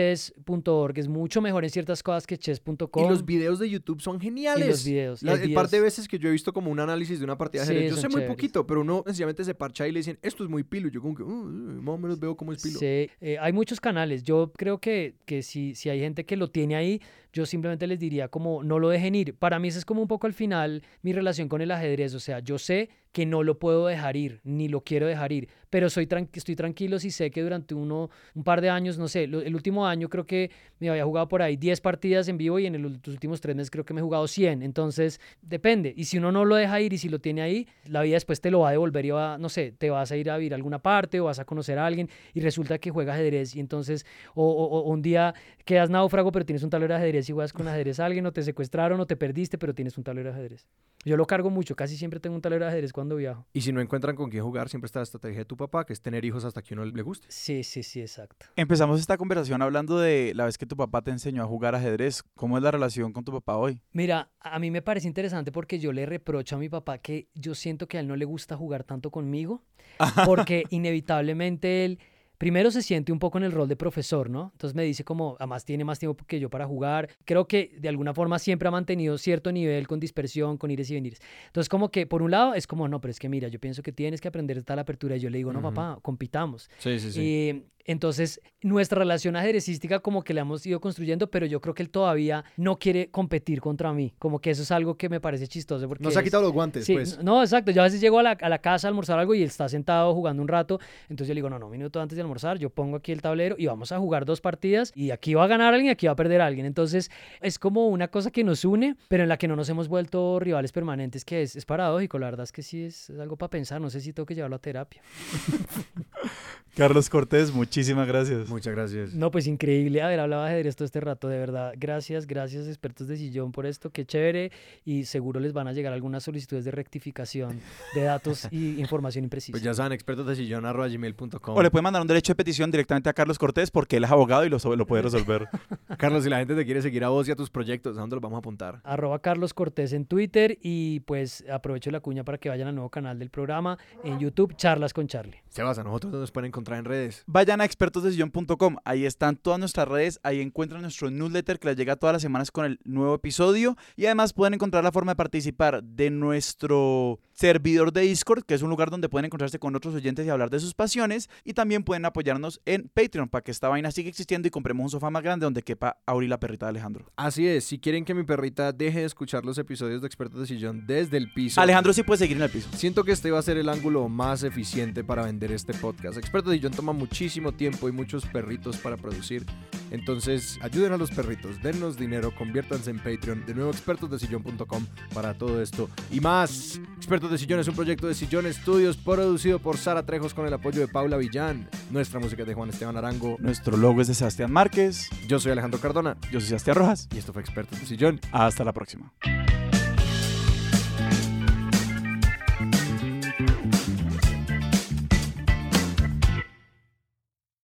Lichess.org es mucho mejor en ciertas cosas que chess.com. Y los videos de YouTube son geniales. Y los videos. La- el par de veces que yo he visto como un análisis de una partida de Sí, ajedrez, yo sé muy poquito, pero uno sencillamente se parcha y le dicen, esto es muy pilo. Yo como que, "Uh, uh, más o menos veo cómo es pilo. Sí, eh, hay muchos canales. Yo creo que, que si, si hay gente que lo tiene ahí, yo simplemente les diría como no lo dejen ir. Para mí ese es como un poco al final mi relación con el ajedrez. O sea, yo sé que no lo puedo dejar ir, ni lo quiero dejar ir, pero soy tran- estoy tranquilo si sé que durante uno, un par de años, no sé, lo- el último año creo que me había jugado por ahí 10 partidas en vivo y en el- los últimos tres meses creo que me he jugado 100. Entonces, depende. Y si uno no lo deja ir y si lo tiene ahí, la vida después te lo va a devolver y va, no sé, te vas a ir a vivir a alguna parte o vas a conocer a alguien y resulta que juega ajedrez y entonces, o, o- o un día quedas náufrago pero tienes un tablero de ajedrez y juegas con ajedrez a alguien o te secuestraron o te perdiste pero tienes un tablero de ajedrez. Yo lo cargo mucho, casi siempre tengo un tablero de ajedrez cuando cuando viajo. Y si no encuentran con quién jugar, siempre está la estrategia de tu papá, que es tener hijos hasta que uno le guste. Sí, sí, sí, exacto. Empezamos esta conversación hablando de la vez que tu papá te enseñó a jugar ajedrez. ¿Cómo es la relación con tu papá hoy? Mira, a mí me parece interesante porque yo le reprocho a mi papá que yo siento que a él no le gusta jugar tanto conmigo, *laughs* porque inevitablemente él primero se siente un poco en el rol de profesor, ¿no? Entonces me dice como, además tiene más tiempo que yo para jugar. Creo que de alguna forma siempre ha mantenido cierto nivel con dispersión, con ires y venires. Entonces como que por un lado es como, no, pero es que mira, yo pienso que tienes que aprender tal apertura. Y yo le digo, no, papá, compitamos. Sí, sí, sí. Y entonces, nuestra relación ajedrecística como que la hemos ido construyendo, pero yo creo que él todavía no quiere competir contra mí. Como que eso es algo que me parece chistoso. Porque Nos ha es- quitado los guantes, Sí, pues. No, exacto. Yo a veces llego a la, a la casa a almorzar algo y él está sentado jugando un rato. Entonces yo le digo, no, no, un minuto antes de almorzar, yo pongo aquí el tablero y vamos a jugar dos partidas y aquí va a ganar alguien y aquí va a perder alguien. Entonces es como una cosa que nos une, pero en la que no nos hemos vuelto rivales permanentes, que es, es paradójico. La verdad es que sí es, es algo para pensar. No sé si tengo que llevarlo a terapia. *laughs* Carlos Cortés, muchísimas gracias. Muchas gracias. No, pues increíble haber hablado de ajedrez todo este rato, de verdad. Gracias, gracias expertos de sillón por esto, qué chévere. Y seguro les van a llegar algunas solicitudes de rectificación de datos y *laughs* información imprecisa. Pues ya saben, expertos de sillón arroba gmail.com. O le pueden mandar un derecho de petición directamente a Carlos Cortés porque él es abogado y lo, lo puede *laughs* resolver. Carlos, si la gente te quiere seguir a vos y a tus proyectos, ¿a dónde los vamos a apuntar? arroba Carlos Cortés en Twitter y pues aprovecho la cuña para que vayan al nuevo canal del programa en YouTube, Charlas con Charlie. Sebas, a nosotros nos pueden encontrar en redes. Vayan a expertosdesillón.com, ahí están todas nuestras redes, ahí encuentran nuestro newsletter que les llega todas las semanas con el nuevo episodio y además pueden encontrar la forma de participar de nuestro servidor de Discord, que es un lugar donde pueden encontrarse con otros oyentes y hablar de sus pasiones y también pueden apoyarnos en Patreon para que esta vaina siga existiendo y compremos un sofá más grande donde quepa Auri la perrita de Alejandro. Así es, si quieren que mi perrita deje de escuchar los episodios de expertos de sillón desde el piso. Alejandro sí puede seguir en el piso. Siento que este va a ser el ángulo más eficiente para vender este podcast. Expertos de Sillón toma muchísimo tiempo y muchos perritos para producir. Entonces, ayuden a los perritos, dennos dinero, conviértanse en Patreon. De nuevo, expertosdesillón.com para todo esto y más. Expertos de Sillón es un proyecto de Sillón Estudios producido por Sara Trejos con el apoyo de Paula Villán. Nuestra música es de Juan Esteban Arango. Nuestro logo es de Sebastián Márquez, Yo soy Alejandro Cardona yo soy Sebastián Rojas. y esto fue Expertos de Sillón. Hasta la próxima.